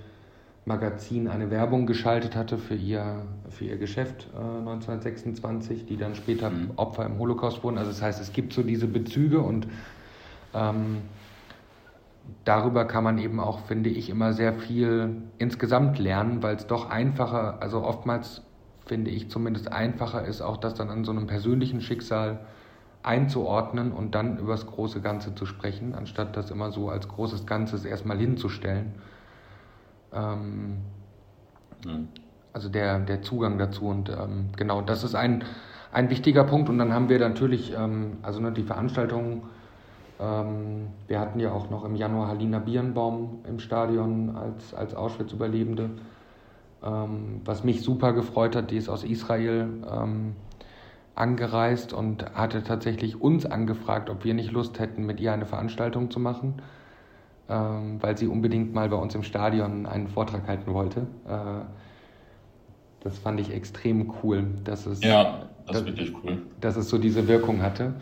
Magazin eine Werbung geschaltet hatte für ihr, für ihr Geschäft äh, 1926, die dann später mhm. Opfer im Holocaust wurden. Also das heißt, es gibt so diese Bezüge und ähm, darüber kann man eben auch, finde ich, immer sehr viel insgesamt lernen, weil es doch einfacher, also oftmals finde ich zumindest einfacher ist, auch das dann an so einem persönlichen Schicksal einzuordnen und dann über das große Ganze zu sprechen, anstatt das immer so als großes Ganzes erstmal hinzustellen. Ähm, mhm. Also der, der Zugang dazu. Und ähm, genau, das ist ein, ein wichtiger Punkt. Und dann haben wir natürlich, ähm, also ne, die Veranstaltung, ähm, wir hatten ja auch noch im Januar Halina Birnbaum im Stadion als, als Auschwitz-Überlebende. Ähm, was mich super gefreut hat, die ist aus Israel ähm, angereist und hatte tatsächlich uns angefragt, ob wir nicht Lust hätten, mit ihr eine Veranstaltung zu machen ähm, weil sie unbedingt mal bei uns im Stadion einen Vortrag halten wollte. Äh, das fand ich extrem cool, dass es, ja, das dass, wirklich cool. dass es so diese Wirkung hatte.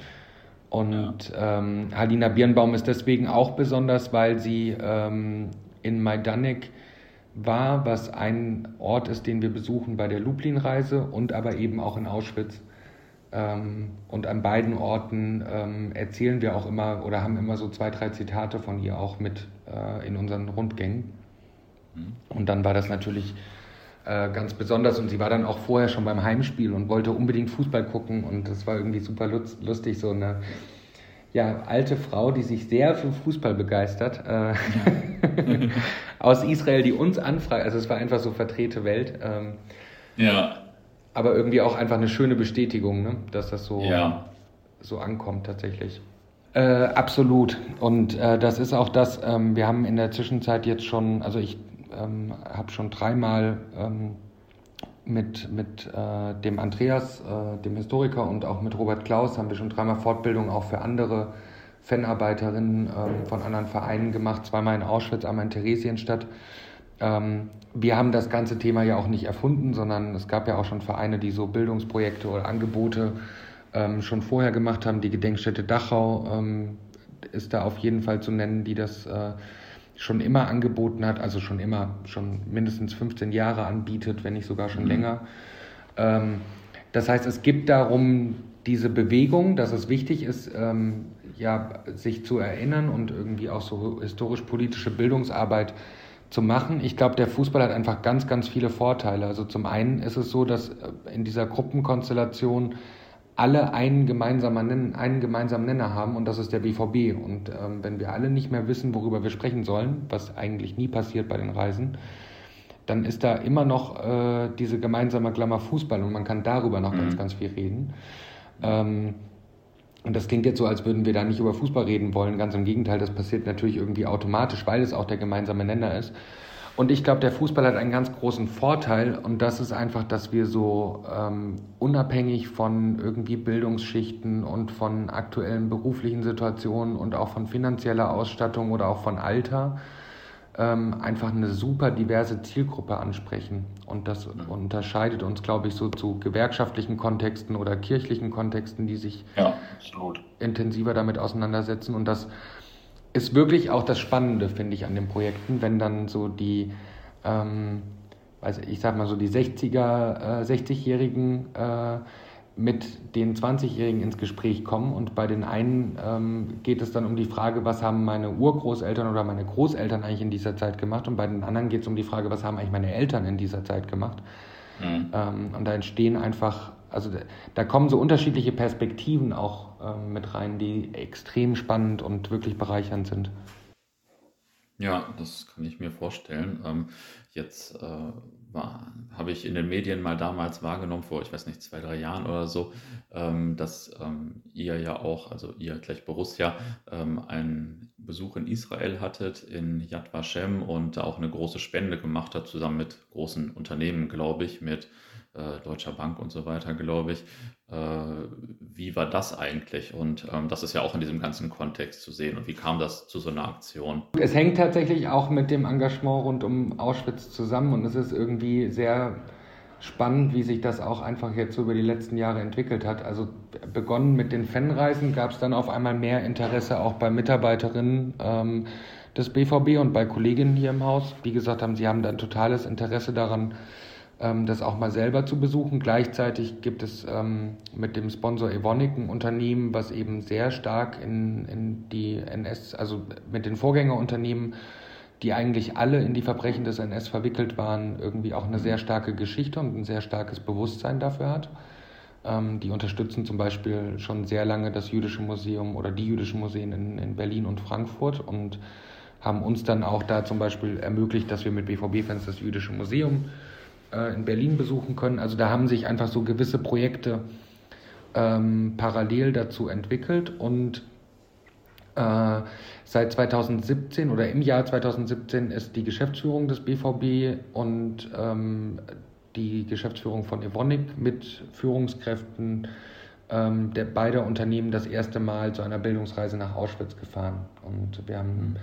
Und ja. ähm, Halina Birnbaum ist deswegen auch besonders, weil sie ähm, in Majdanek war, was ein Ort ist, den wir besuchen bei der Lublin-Reise und aber eben auch in Auschwitz. Ähm, und an beiden Orten ähm, erzählen wir auch immer oder haben immer so zwei, drei Zitate von ihr auch mit äh, in unseren Rundgängen. Mhm. Und dann war das natürlich äh, ganz besonders und sie war dann auch vorher schon beim Heimspiel und wollte unbedingt Fußball gucken und das war irgendwie super lustig, so eine ja, alte Frau, die sich sehr für Fußball begeistert, äh, aus Israel, die uns anfragt, also es war einfach so vertrete Welt. Ähm, ja aber irgendwie auch einfach eine schöne Bestätigung, ne? dass das so, ja. so ankommt tatsächlich. Äh, absolut. Und äh, das ist auch das, ähm, wir haben in der Zwischenzeit jetzt schon, also ich ähm, habe schon dreimal ähm, mit, mit äh, dem Andreas, äh, dem Historiker und auch mit Robert Klaus haben wir schon dreimal Fortbildung auch für andere Fanarbeiterinnen ähm, von anderen Vereinen gemacht, zweimal in Auschwitz, einmal in Theresienstadt. Ähm, wir haben das ganze Thema ja auch nicht erfunden, sondern es gab ja auch schon Vereine, die so Bildungsprojekte oder Angebote ähm, schon vorher gemacht haben. Die Gedenkstätte Dachau ähm, ist da auf jeden Fall zu nennen, die das äh, schon immer angeboten hat, also schon immer, schon mindestens 15 Jahre anbietet, wenn nicht sogar schon mhm. länger. Ähm, das heißt, es gibt darum diese Bewegung, dass es wichtig ist, ähm, ja, sich zu erinnern und irgendwie auch so historisch-politische Bildungsarbeit zu machen. Ich glaube, der Fußball hat einfach ganz, ganz viele Vorteile. Also zum einen ist es so, dass äh, in dieser Gruppenkonstellation alle einen gemeinsamen, einen gemeinsamen Nenner haben und das ist der BVB. Und ähm, wenn wir alle nicht mehr wissen, worüber wir sprechen sollen, was eigentlich nie passiert bei den Reisen, dann ist da immer noch äh, diese gemeinsame Klammer Fußball und man kann darüber noch mhm. ganz, ganz viel reden. Ähm, und das klingt jetzt so, als würden wir da nicht über Fußball reden wollen. Ganz im Gegenteil, das passiert natürlich irgendwie automatisch, weil es auch der gemeinsame Nenner ist. Und ich glaube, der Fußball hat einen ganz großen Vorteil und das ist einfach, dass wir so ähm, unabhängig von irgendwie Bildungsschichten und von aktuellen beruflichen Situationen und auch von finanzieller Ausstattung oder auch von Alter ähm, einfach eine super diverse Zielgruppe ansprechen. Und das unterscheidet uns, glaube ich, so zu gewerkschaftlichen Kontexten oder kirchlichen Kontexten, die sich ja, intensiver damit auseinandersetzen. Und das ist wirklich auch das Spannende, finde ich, an den Projekten, wenn dann so die, ähm, also ich sag mal so die 60er, äh, 60-Jährigen äh, mit den 20-Jährigen ins Gespräch kommen und bei den einen ähm, geht es dann um die Frage, was haben meine Urgroßeltern oder meine Großeltern eigentlich in dieser Zeit gemacht und bei den anderen geht es um die Frage, was haben eigentlich meine Eltern in dieser Zeit gemacht. Mhm. Ähm, und da entstehen einfach, also da, kommen so unterschiedliche Perspektiven auch ähm, mit rein, die extrem spannend und wirklich bereichernd sind. Ja, das kann ich mir vorstellen. Ähm, jetzt äh, habe ich in den Medien mal damals wahrgenommen, vor, ich weiß nicht, zwei, drei Jahren oder so, ähm, dass ähm, ihr ja auch, also ihr gleich Borussia, ähm, einen Besuch in Israel hattet, in Yad Vashem und da auch eine große Spende gemacht hat, zusammen mit großen Unternehmen, glaube ich, mit äh, Deutscher Bank und so weiter, glaube ich. Äh, wie war das eigentlich? Und ähm, das ist ja auch in diesem ganzen Kontext zu sehen. Und wie kam das zu so einer Aktion? Es hängt tatsächlich auch mit dem Engagement rund um Auschwitz zusammen und es ist irgendwie sehr spannend, wie sich das auch einfach jetzt so über die letzten Jahre entwickelt hat. Also begonnen mit den Fanreisen gab es dann auf einmal mehr Interesse auch bei Mitarbeiterinnen ähm, des BVB und bei Kolleginnen hier im Haus, die gesagt haben, sie haben dann totales Interesse daran, das auch mal selber zu besuchen. Gleichzeitig gibt es ähm, mit dem Sponsor Evonik ein Unternehmen, was eben sehr stark in, in die NS, also mit den Vorgängerunternehmen, die eigentlich alle in die Verbrechen des NS verwickelt waren, irgendwie auch eine sehr starke Geschichte und ein sehr starkes Bewusstsein dafür hat. Ähm, die unterstützen zum Beispiel schon sehr lange das Jüdische Museum oder die jüdischen Museen in, in Berlin und Frankfurt und haben uns dann auch da zum Beispiel ermöglicht, dass wir mit BVB-Fans das Jüdische Museum äh, in Berlin besuchen können. Also da haben sich einfach so gewisse Projekte ähm, parallel dazu entwickelt und äh, seit 2017 oder im Jahr 2017 ist die Geschäftsführung des BVB und ähm, die Geschäftsführung von Evonik mit Führungskräften ähm, der beider Unternehmen das erste Mal zu einer Bildungsreise nach Auschwitz gefahren. Und wir haben mhm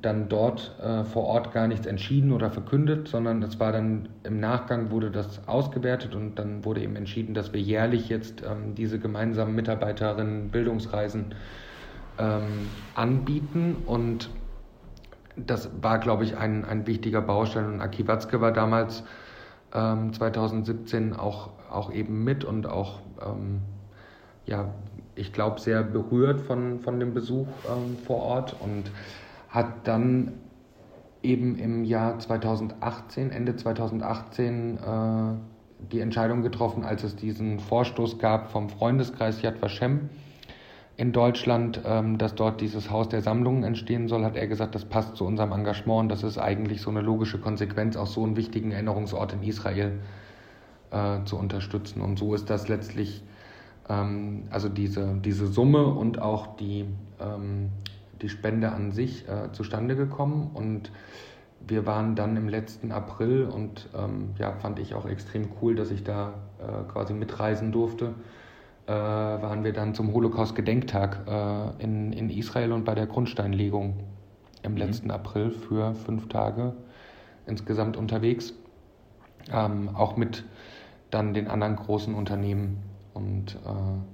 dann dort äh, vor Ort gar nichts entschieden oder verkündet, sondern es war dann im Nachgang wurde das ausgewertet und dann wurde eben entschieden, dass wir jährlich jetzt ähm, diese gemeinsamen Mitarbeiterinnen Bildungsreisen ähm, anbieten. Und das war, glaube ich, ein, ein wichtiger Baustein. Und Aki Watzke war damals ähm, 2017 auch, auch eben mit und auch, ähm, ja, ich glaube, sehr berührt von, von dem Besuch ähm, vor Ort. Und hat dann eben im Jahr 2018, Ende 2018, äh, die Entscheidung getroffen, als es diesen Vorstoß gab vom Freundeskreis Yad Vashem in Deutschland, ähm, dass dort dieses Haus der Sammlungen entstehen soll, hat er gesagt, das passt zu unserem Engagement und das ist eigentlich so eine logische Konsequenz, auch so einen wichtigen Erinnerungsort in Israel äh, zu unterstützen. Und so ist das letztlich, ähm, also diese, diese Summe und auch die, ähm, die Spende an sich äh, zustande gekommen. Und wir waren dann im letzten April und ähm, ja, fand ich auch extrem cool, dass ich da äh, quasi mitreisen durfte. Äh, waren wir dann zum Holocaust-Gedenktag äh, in, in Israel und bei der Grundsteinlegung im mhm. letzten April für fünf Tage insgesamt unterwegs. Ähm, auch mit dann den anderen großen Unternehmen. Und äh,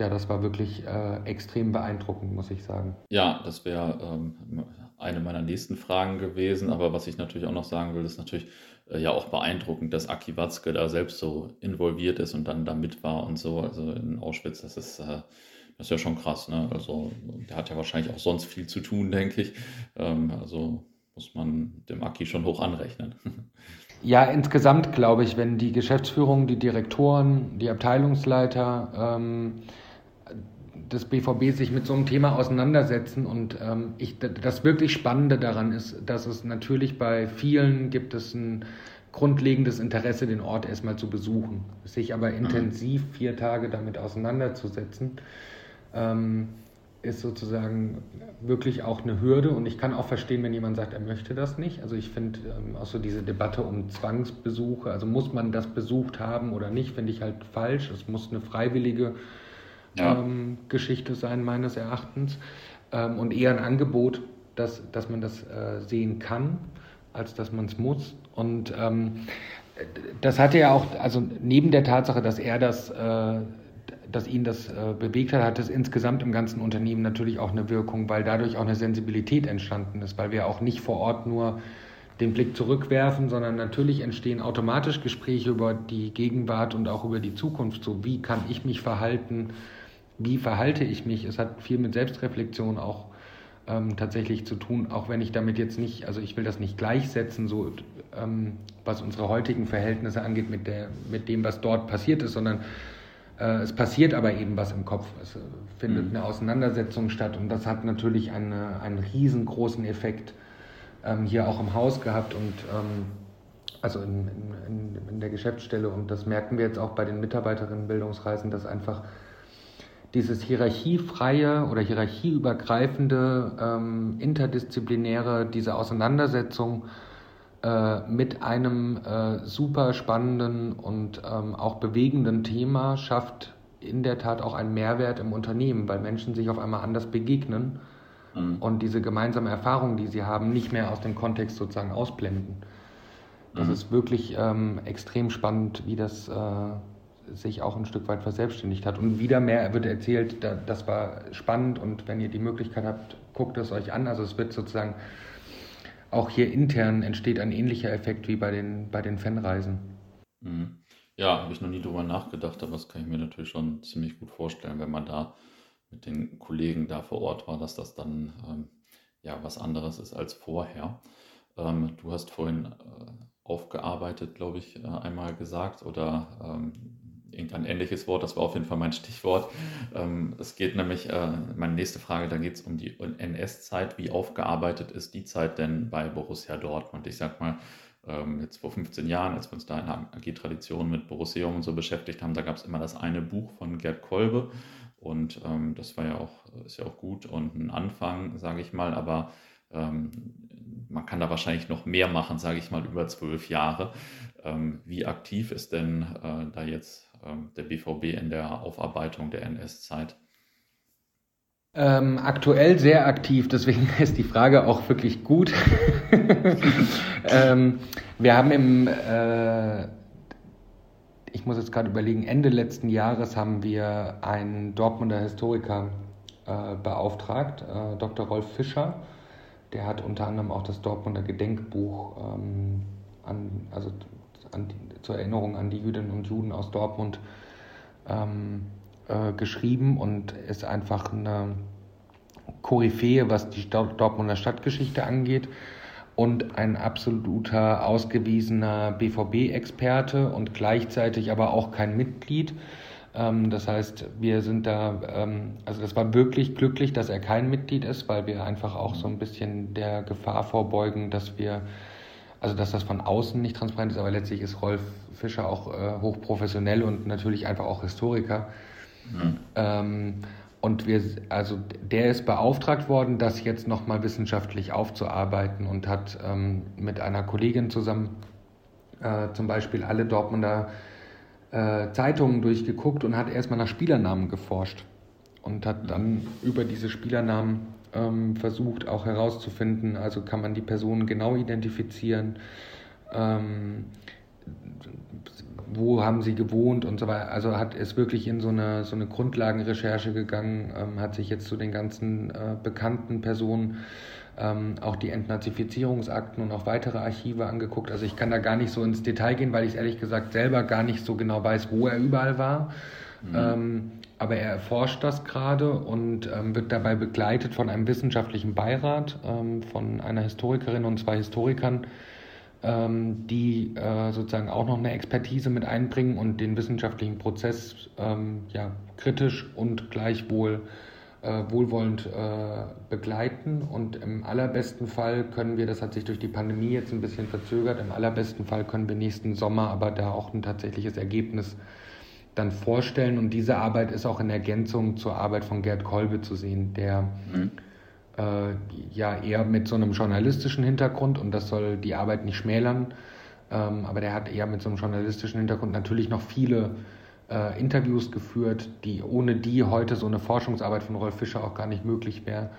ja, das war wirklich äh, extrem beeindruckend, muss ich sagen. Ja, das wäre ähm, eine meiner nächsten Fragen gewesen. Aber was ich natürlich auch noch sagen will, ist natürlich äh, ja auch beeindruckend, dass Aki Watzke da selbst so involviert ist und dann da mit war und so. Also in Auschwitz, das ist, äh, das ist ja schon krass. Ne? Also der hat ja wahrscheinlich auch sonst viel zu tun, denke ich. Ähm, also muss man dem Aki schon hoch anrechnen. Ja, insgesamt glaube ich, wenn die Geschäftsführung, die Direktoren, die Abteilungsleiter ähm, des BVB sich mit so einem Thema auseinandersetzen und ähm, ich, das wirklich Spannende daran ist, dass es natürlich bei vielen gibt es ein grundlegendes Interesse, den Ort erstmal zu besuchen, sich aber intensiv vier Tage damit auseinanderzusetzen. Ähm, ist sozusagen wirklich auch eine Hürde und ich kann auch verstehen, wenn jemand sagt, er möchte das nicht. Also ich finde ähm, auch so diese Debatte um Zwangsbesuche, also muss man das besucht haben oder nicht, finde ich halt falsch. Es muss eine freiwillige ja. ähm, Geschichte sein, meines Erachtens. Ähm, und eher ein Angebot, dass, dass man das äh, sehen kann, als dass man es muss. Und ähm, das hatte ja auch, also neben der Tatsache, dass er das äh, dass ihn das äh, bewegt hat, hat es insgesamt im ganzen Unternehmen natürlich auch eine Wirkung, weil dadurch auch eine Sensibilität entstanden ist, weil wir auch nicht vor Ort nur den Blick zurückwerfen, sondern natürlich entstehen automatisch Gespräche über die Gegenwart und auch über die Zukunft. So, wie kann ich mich verhalten? Wie verhalte ich mich? Es hat viel mit Selbstreflexion auch ähm, tatsächlich zu tun, auch wenn ich damit jetzt nicht, also ich will das nicht gleichsetzen, so ähm, was unsere heutigen Verhältnisse angeht mit, der, mit dem, was dort passiert ist, sondern äh, es passiert aber eben was im Kopf. Es äh, findet mhm. eine Auseinandersetzung statt und das hat natürlich eine, einen riesengroßen Effekt ähm, hier auch im Haus gehabt und ähm, also in, in, in, der Geschäftsstelle und das merken wir jetzt auch bei den Mitarbeiterinnenbildungsreisen, dass einfach dieses hierarchiefreie oder hierarchieübergreifende, ähm, interdisziplinäre, diese Auseinandersetzung äh, mit einem äh, super spannenden und ähm, auch bewegenden Thema schafft in der Tat auch einen Mehrwert im Unternehmen, weil Menschen sich auf einmal anders begegnen mhm. und diese gemeinsame Erfahrung, die sie haben, nicht mehr aus dem Kontext sozusagen ausblenden. Das mhm. ist wirklich ähm, extrem spannend, wie das äh, sich auch ein Stück weit verselbstständigt hat. Und wieder mehr wird erzählt, da, das war spannend und wenn ihr die Möglichkeit habt, guckt es euch an. Also es wird sozusagen auch hier intern entsteht ein ähnlicher Effekt wie bei den, bei den Fanreisen. Mhm. Ja, habe ich noch nie drüber nachgedacht, aber das kann ich mir natürlich schon ziemlich gut vorstellen, wenn man da mit den Kollegen da vor Ort war, dass das dann ähm, ja was anderes ist als vorher. Ähm, du hast vorhin äh, aufgearbeitet, glaube ich, äh, einmal gesagt oder ähm, irgendein ähnliches Wort, das war auf jeden Fall mein Stichwort. Ähm, es geht nämlich, äh, meine nächste Frage, da geht es um die NS-Zeit. Wie aufgearbeitet ist die Zeit denn bei Borussia Dortmund? Ich sag mal, ähm, jetzt vor 15 Jahren, als wir uns da in der AG-Tradition mit Borussia und so beschäftigt haben, da gab es immer das eine Buch von Gerd Kolbe und ähm, das war ja auch, ist ja auch gut und ein Anfang, sage ich mal, aber ähm, man kann da wahrscheinlich noch mehr machen, sage ich mal, über zwölf Jahre. Ähm, wie aktiv ist denn äh, da jetzt der BVB in der Aufarbeitung der NS-Zeit? Ähm, aktuell sehr aktiv, deswegen ist die Frage auch wirklich gut. ähm, wir haben im, äh, ich muss jetzt gerade überlegen, Ende letzten Jahres haben wir einen Dortmunder Historiker äh, beauftragt, äh, Dr. Rolf Fischer. Der hat unter anderem auch das Dortmunder Gedenkbuch ähm, an, also an, zur Erinnerung an die Jüdinnen und Juden aus Dortmund ähm, äh, geschrieben und ist einfach eine Koryphäe, was die Dortmunder Stadtgeschichte angeht und ein absoluter ausgewiesener BVB-Experte und gleichzeitig aber auch kein Mitglied. Ähm, das heißt, wir sind da, ähm, also das war wirklich glücklich, dass er kein Mitglied ist, weil wir einfach auch so ein bisschen der Gefahr vorbeugen, dass wir also dass das von außen nicht transparent ist, aber letztlich ist Rolf Fischer auch äh, hochprofessionell und natürlich einfach auch Historiker. Mhm. Ähm, und wir, also der ist beauftragt worden, das jetzt nochmal wissenschaftlich aufzuarbeiten und hat ähm, mit einer Kollegin zusammen äh, zum Beispiel alle Dortmunder äh, Zeitungen durchgeguckt und hat erstmal nach Spielernamen geforscht und hat dann über diese Spielernamen ähm, versucht auch herauszufinden, also kann man die Personen genau identifizieren, ähm, wo haben sie gewohnt und so weiter. Also hat es wirklich in so eine, so eine Grundlagenrecherche gegangen, ähm, hat sich jetzt zu den ganzen äh, bekannten Personen ähm, auch die Entnazifizierungsakten und auch weitere Archive angeguckt. Also ich kann da gar nicht so ins Detail gehen, weil ich ehrlich gesagt selber gar nicht so genau weiß, wo er überall war. Mhm. Aber er erforscht das gerade und ähm, wird dabei begleitet von einem wissenschaftlichen Beirat, ähm, von einer Historikerin und zwei Historikern, ähm, die äh, sozusagen auch noch eine Expertise mit einbringen und den wissenschaftlichen Prozess ähm, ja, kritisch und gleichwohl äh, wohlwollend äh, begleiten. Und im allerbesten Fall können wir, das hat sich durch die Pandemie jetzt ein bisschen verzögert, im allerbesten Fall können wir nächsten Sommer aber da auch ein tatsächliches Ergebnis dann vorstellen. Und diese Arbeit ist auch in Ergänzung zur Arbeit von Gerd Kolbe zu sehen, der mhm. äh, ja eher mit so einem journalistischen Hintergrund und das soll die Arbeit nicht schmälern, ähm, aber der hat eher mit so einem journalistischen Hintergrund natürlich noch viele äh, Interviews geführt, die ohne die heute so eine Forschungsarbeit von Rolf Fischer auch gar nicht möglich wäre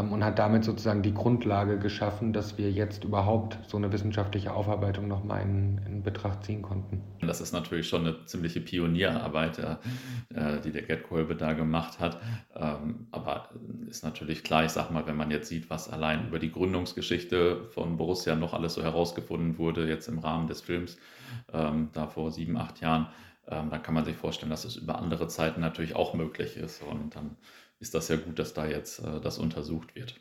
und hat damit sozusagen die Grundlage geschaffen, dass wir jetzt überhaupt so eine wissenschaftliche Aufarbeitung nochmal in, in Betracht ziehen konnten. Das ist natürlich schon eine ziemliche Pionierarbeit, äh, die der Gerd Kolbe da gemacht hat. Ähm, aber ist natürlich klar, ich sag mal, wenn man jetzt sieht, was allein über die Gründungsgeschichte von Borussia noch alles so herausgefunden wurde, jetzt im Rahmen des Films, ähm, da vor sieben, acht Jahren, ähm, dann kann man sich vorstellen, dass es über andere Zeiten natürlich auch möglich ist. Und dann ist das ja gut, dass da jetzt äh, das untersucht wird.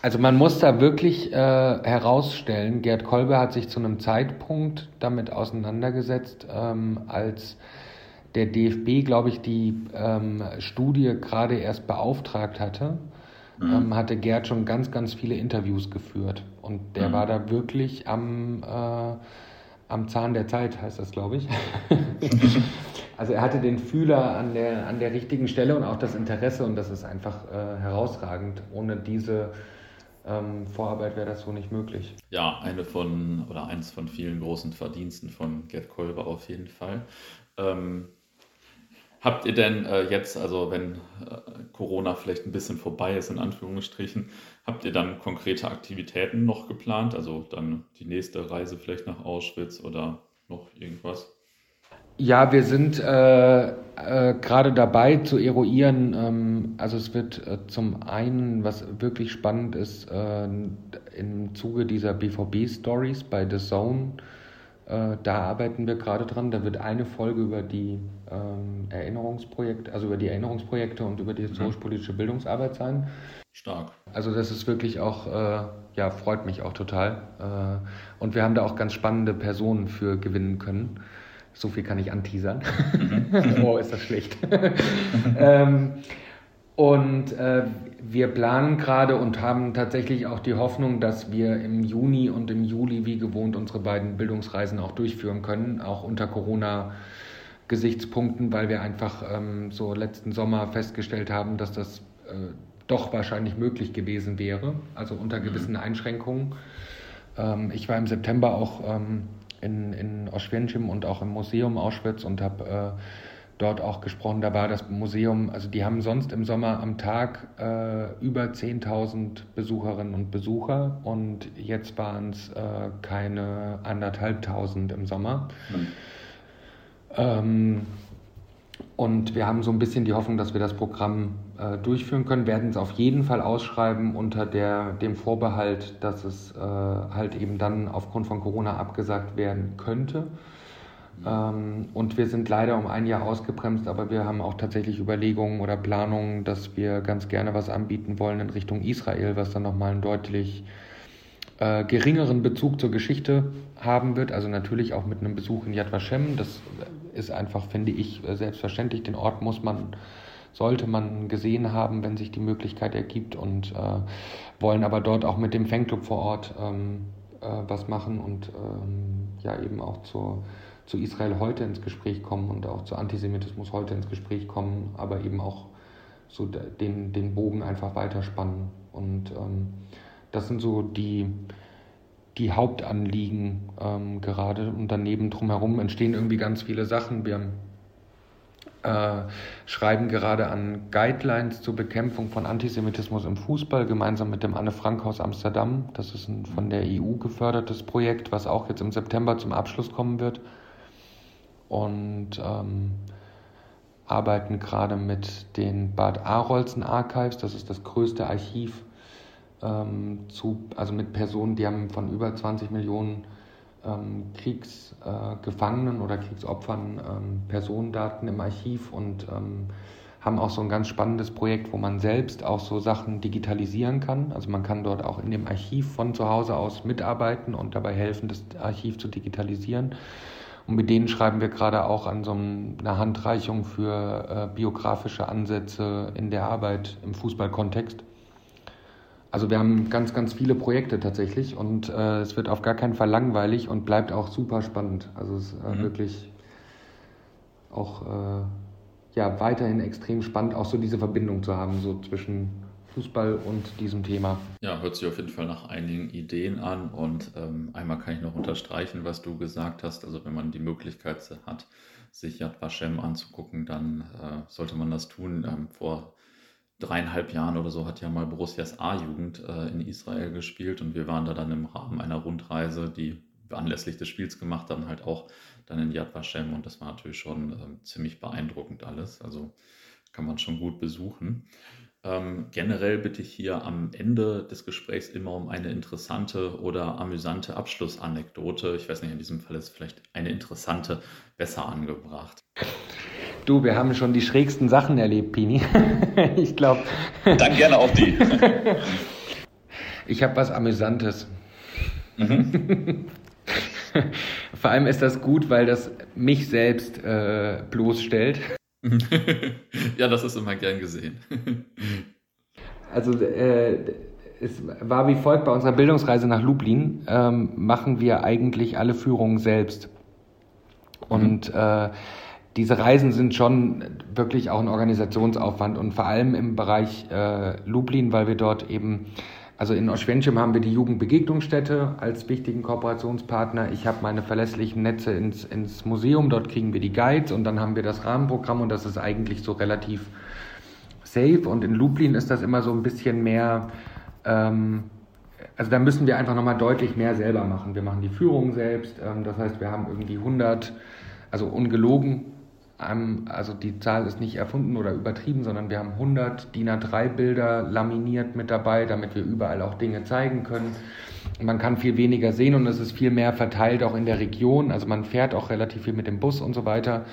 Also man muss da wirklich äh, herausstellen, Gerd Kolbe hat sich zu einem Zeitpunkt damit auseinandergesetzt, ähm, als der DFB, glaube ich, die ähm, Studie gerade erst beauftragt hatte, mhm. ähm, hatte Gerd schon ganz, ganz viele Interviews geführt. Und der mhm. war da wirklich am, äh, am Zahn der Zeit, heißt das, glaube ich. Also er hatte den Fühler an der, an der richtigen Stelle und auch das Interesse und das ist einfach äh, herausragend. Ohne diese ähm, Vorarbeit wäre das so nicht möglich. Ja, eine von oder eins von vielen großen Verdiensten von Gerd Kolber auf jeden Fall. Ähm, habt ihr denn äh, jetzt, also wenn äh, Corona vielleicht ein bisschen vorbei ist, in Anführungsstrichen, habt ihr dann konkrete Aktivitäten noch geplant? Also dann die nächste Reise vielleicht nach Auschwitz oder noch irgendwas? Ja, wir sind äh, äh, gerade dabei zu eruieren. Ähm, also es wird äh, zum einen, was wirklich spannend ist, äh, im Zuge dieser BVB-Stories bei The Zone, äh, da arbeiten wir gerade dran. Da wird eine Folge über die ähm, Erinnerungsprojekte, also über die Erinnerungsprojekte und über die mhm. historisch-politische Bildungsarbeit sein. Stark. Also das ist wirklich auch, äh, ja, freut mich auch total. und wir haben da auch ganz spannende Personen für gewinnen können. So viel kann ich anteasern. Oh, ist das schlecht. ähm, und äh, wir planen gerade und haben tatsächlich auch die Hoffnung, dass wir im Juni und im Juli wie gewohnt unsere beiden Bildungsreisen auch durchführen können, auch unter Corona. Gesichtspunkten, weil wir einfach ähm, so letzten Sommer festgestellt haben, dass das äh, doch wahrscheinlich möglich gewesen wäre, also unter gewissen mhm. Einschränkungen. Ähm, ich war im September auch ähm, in, in Oświęcim und auch im Museum Auschwitz und habe äh, dort auch gesprochen. Da war das Museum, also die haben sonst im Sommer am Tag äh, über 10.000 Besucherinnen und Besucher und jetzt waren es äh, keine anderthalbtausend im Sommer. Mhm. Ähm, und wir haben so ein bisschen die Hoffnung, dass wir das Programm äh, durchführen können, werden es auf jeden Fall ausschreiben unter der, dem Vorbehalt, dass es äh, halt eben dann aufgrund von Corona abgesagt werden könnte. Ähm, und wir sind leider um ein Jahr ausgebremst, aber wir haben auch tatsächlich Überlegungen oder Planungen, dass wir ganz gerne was anbieten wollen in Richtung Israel, was dann nochmal einen deutlich äh, geringeren Bezug zur Geschichte haben wird. Also natürlich auch mit einem Besuch in Yad Vashem. Das ist einfach, finde ich, selbstverständlich. Den Ort muss man, sollte man gesehen haben, wenn sich die Möglichkeit ergibt und äh, wollen aber dort auch mit dem Fanclub vor Ort ähm, äh, was machen und ähm, ja eben auch zur, zu Israel heute ins Gespräch kommen und auch zu Antisemitismus heute ins Gespräch kommen, aber eben auch so den, den Bogen einfach weiterspannen. Und ähm, das sind so die, die Hauptanliegen ähm, gerade. Und daneben drumherum entstehen irgendwie ganz viele Sachen. Wir äh, schreiben gerade an Guidelines zur Bekämpfung von Antisemitismus im Fußball gemeinsam mit dem Anne Frank Haus Amsterdam. Das ist ein von der EU gefördertes Projekt, was auch jetzt im September zum Abschluss kommen wird. Und ähm, arbeiten gerade mit den Bad Arolsen Archives, das ist das größte Archiv ähm, zu, also mit Personen, die haben von über 20 Millionen ähm, Kriegsgefangenen äh, oder Kriegsopfern ähm, Personendaten im Archiv und ähm, haben auch so ein ganz spannendes Projekt, wo man selbst auch so Sachen digitalisieren kann. Also man kann dort auch in dem Archiv von zu Hause aus mitarbeiten und dabei helfen, das Archiv zu digitalisieren. Und mit denen schreiben wir gerade auch an so einer Handreichung für äh, biografische Ansätze in der Arbeit im Fußballkontext. Also wir haben ganz, ganz viele Projekte tatsächlich und äh, es wird auf gar keinen Fall langweilig und bleibt auch super spannend. Also es ist äh, mhm. wirklich auch äh, ja, weiterhin extrem spannend, auch so diese Verbindung zu haben, so zwischen Fußball und diesem Thema. Ja, hört sich auf jeden Fall nach einigen Ideen an und ähm, einmal kann ich noch unterstreichen, was du gesagt hast. Also wenn man die Möglichkeit hat, sich Yad Vashem anzugucken, dann äh, sollte man das tun. Ähm, vor dreieinhalb Jahren oder so hat ja mal Borussias A-Jugend äh, in Israel gespielt und wir waren da dann im Rahmen einer Rundreise, die wir anlässlich des Spiels gemacht haben, halt auch dann in Yad Vashem und das war natürlich schon äh, ziemlich beeindruckend alles. Also kann man schon gut besuchen. Ähm, generell bitte ich hier am Ende des Gesprächs immer um eine interessante oder amüsante Abschlussanekdote. Ich weiß nicht, in diesem Fall ist vielleicht eine interessante besser angebracht. Du, wir haben schon die schrägsten Sachen erlebt, Pini. ich glaube. Dann gerne auch die. ich habe was Amüsantes. Mhm. Vor allem ist das gut, weil das mich selbst äh, bloßstellt. ja, das ist immer gern gesehen. also äh, es war wie folgt bei unserer Bildungsreise nach Lublin, ähm, machen wir eigentlich alle Führungen selbst. Und mhm. äh, diese Reisen sind schon wirklich auch ein Organisationsaufwand und vor allem im Bereich äh, Lublin, weil wir dort eben, also in Oschwentschem haben wir die Jugendbegegnungsstätte als wichtigen Kooperationspartner. Ich habe meine verlässlichen Netze ins, ins Museum, dort kriegen wir die Guides und dann haben wir das Rahmenprogramm und das ist eigentlich so relativ safe. Und in Lublin ist das immer so ein bisschen mehr, ähm, also da müssen wir einfach nochmal deutlich mehr selber machen. Wir machen die Führung selbst, ähm, das heißt, wir haben irgendwie 100, also ungelogen also die Zahl ist nicht erfunden oder übertrieben, sondern wir haben 100 DIN A3-Bilder laminiert mit dabei, damit wir überall auch Dinge zeigen können. Man kann viel weniger sehen und es ist viel mehr verteilt auch in der Region. Also man fährt auch relativ viel mit dem Bus und so weiter.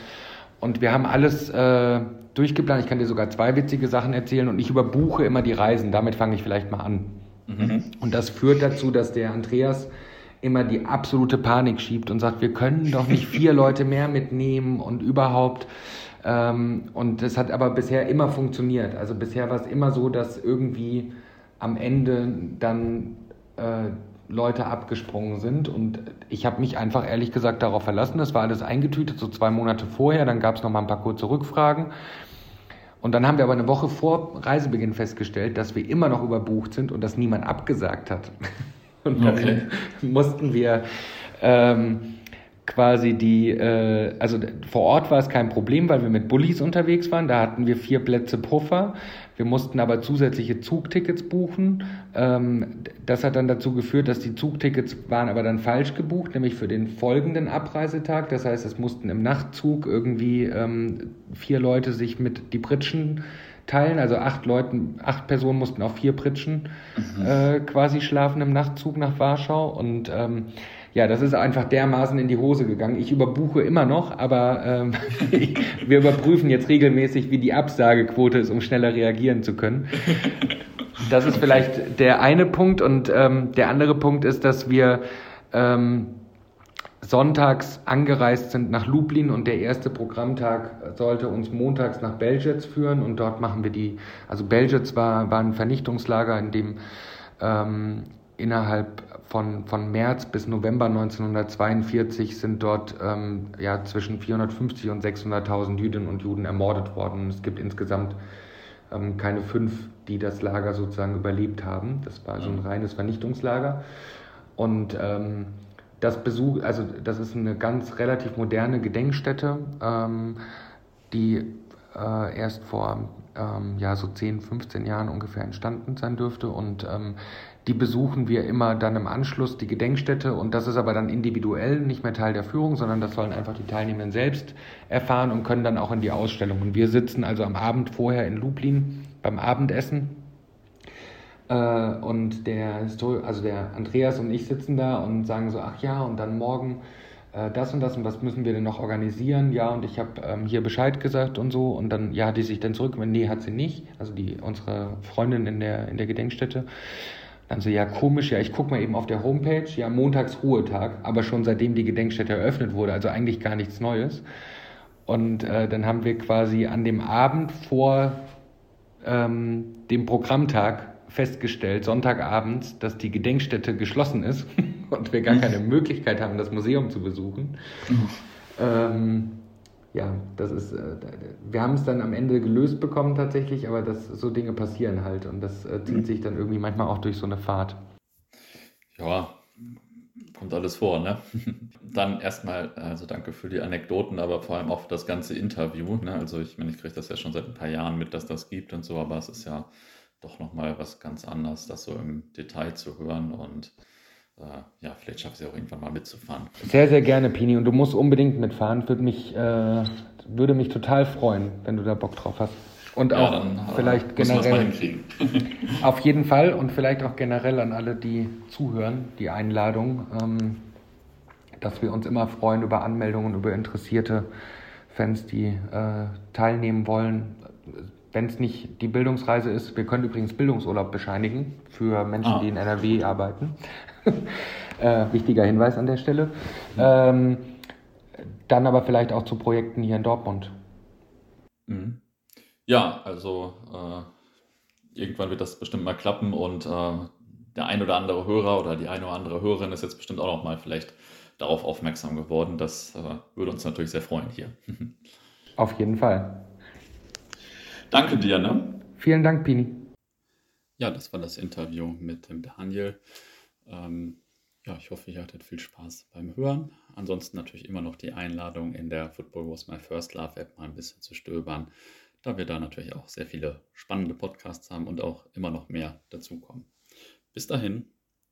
Und wir haben alles äh, durchgeplant. Ich kann dir sogar zwei witzige Sachen erzählen und ich überbuche immer die Reisen. Damit fange ich vielleicht mal an. Mhm. Und das führt dazu, dass der Andreas immer die absolute Panik schiebt und sagt, wir können doch nicht vier Leute mehr mitnehmen und überhaupt. Ähm, und das hat aber bisher immer funktioniert. Also bisher war es immer so, dass irgendwie am Ende dann äh, Leute abgesprungen sind. Und ich habe mich einfach ehrlich gesagt darauf verlassen. Das war alles eingetütet, so zwei Monate vorher. Dann gab es noch mal ein paar kurze Rückfragen. Und dann haben wir aber eine Woche vor Reisebeginn festgestellt, dass wir immer noch überbucht sind und dass niemand abgesagt hat. Und dann okay. mussten wir ähm, quasi die, äh, also vor Ort war es kein Problem, weil wir mit Bullis unterwegs waren. Da hatten wir vier Plätze Puffer. Wir mussten aber zusätzliche Zugtickets buchen. Ähm, das hat dann dazu geführt, dass die Zugtickets waren aber dann falsch gebucht, nämlich für den folgenden Abreisetag. Das heißt, es mussten im Nachtzug irgendwie ähm, vier Leute sich mit die Pritschen teilen. Also acht Leuten, acht Personen mussten auf vier Pritschen mhm. äh, quasi schlafen im Nachtzug nach Warschau. Und ähm, ja, das ist einfach dermaßen in die Hose gegangen. Ich überbuche immer noch, aber ähm, wir überprüfen jetzt regelmäßig, wie die Absagequote ist, um schneller reagieren zu können. Das ist vielleicht der eine Punkt. Und ähm, der andere Punkt ist, dass wir ähm, sonntags angereist sind nach Lublin und der erste Programmtag sollte uns montags nach Belzec führen und dort machen wir die, also Belzec war, war ein Vernichtungslager, in dem ähm, innerhalb von, von März bis November 1942 sind dort ähm, ja, zwischen 450 und 600.000 Jüdinnen und Juden ermordet worden. Es gibt insgesamt ähm, keine fünf, die das Lager sozusagen überlebt haben. Das war so ein reines Vernichtungslager. Und ähm, das Besuch, also das ist eine ganz relativ moderne Gedenkstätte, ähm, die äh, erst vor ähm, ja, so 10, 15 Jahren ungefähr entstanden sein dürfte. Und ähm, die besuchen wir immer dann im Anschluss, die Gedenkstätte. Und das ist aber dann individuell, nicht mehr Teil der Führung, sondern das sollen einfach die Teilnehmenden selbst erfahren und können dann auch in die Ausstellung. Und wir sitzen also am Abend vorher in Lublin beim Abendessen. Äh, und der, also der Andreas und ich sitzen da und sagen so, ach ja, und dann morgen äh, das und das und was müssen wir denn noch organisieren? Ja, und ich habe ähm, hier Bescheid gesagt und so. Und dann, ja, hat die sich dann zurück, nee, hat sie nicht. Also die, unsere Freundin in der, in der Gedenkstätte. Dann so, ja, komisch, ja, ich gucke mal eben auf der Homepage, ja, montags Ruhetag, aber schon seitdem die Gedenkstätte eröffnet wurde, also eigentlich gar nichts Neues. Und äh, dann haben wir quasi an dem Abend vor ähm, dem Programmtag festgestellt, Sonntagabends, dass die Gedenkstätte geschlossen ist und wir gar keine Möglichkeit haben, das Museum zu besuchen. Ähm, ja, das ist, äh, wir haben es dann am Ende gelöst bekommen tatsächlich, aber das, so Dinge passieren halt und das äh, zieht mhm. sich dann irgendwie manchmal auch durch so eine Fahrt. Ja, kommt alles vor, ne? Dann erstmal, also danke für die Anekdoten, aber vor allem auch für das ganze Interview. Ne? Also ich meine, ich kriege das ja schon seit ein paar Jahren mit, dass das gibt und so, aber es ist ja doch nochmal was ganz anderes, das so im Detail zu hören und äh, ja, vielleicht schaffe ich es ja auch irgendwann mal mitzufahren. Sehr, sehr gerne, Pini. Und du musst unbedingt mitfahren. Würde mich, äh, würde mich total freuen, wenn du da Bock drauf hast. Und ja, auch dann, äh, vielleicht generell. auf jeden Fall und vielleicht auch generell an alle, die zuhören, die Einladung, ähm, dass wir uns immer freuen über Anmeldungen, über interessierte Fans, die äh, teilnehmen wollen wenn es nicht die Bildungsreise ist. Wir können übrigens Bildungsurlaub bescheinigen für Menschen, ah. die in NRW arbeiten. äh, wichtiger Hinweis an der Stelle. Ähm, dann aber vielleicht auch zu Projekten hier in Dortmund. Mhm. Ja, also äh, irgendwann wird das bestimmt mal klappen und äh, der ein oder andere Hörer oder die eine oder andere Hörerin ist jetzt bestimmt auch noch mal vielleicht darauf aufmerksam geworden. Das äh, würde uns natürlich sehr freuen hier. Auf jeden Fall. Danke dir, ne? Vielen Dank, Pini. Ja, das war das Interview mit dem Daniel. Ähm, ja, ich hoffe, ihr hattet viel Spaß beim Hören. Ansonsten natürlich immer noch die Einladung, in der Football Was My First Love App mal ein bisschen zu stöbern, da wir da natürlich auch sehr viele spannende Podcasts haben und auch immer noch mehr dazukommen. Bis dahin.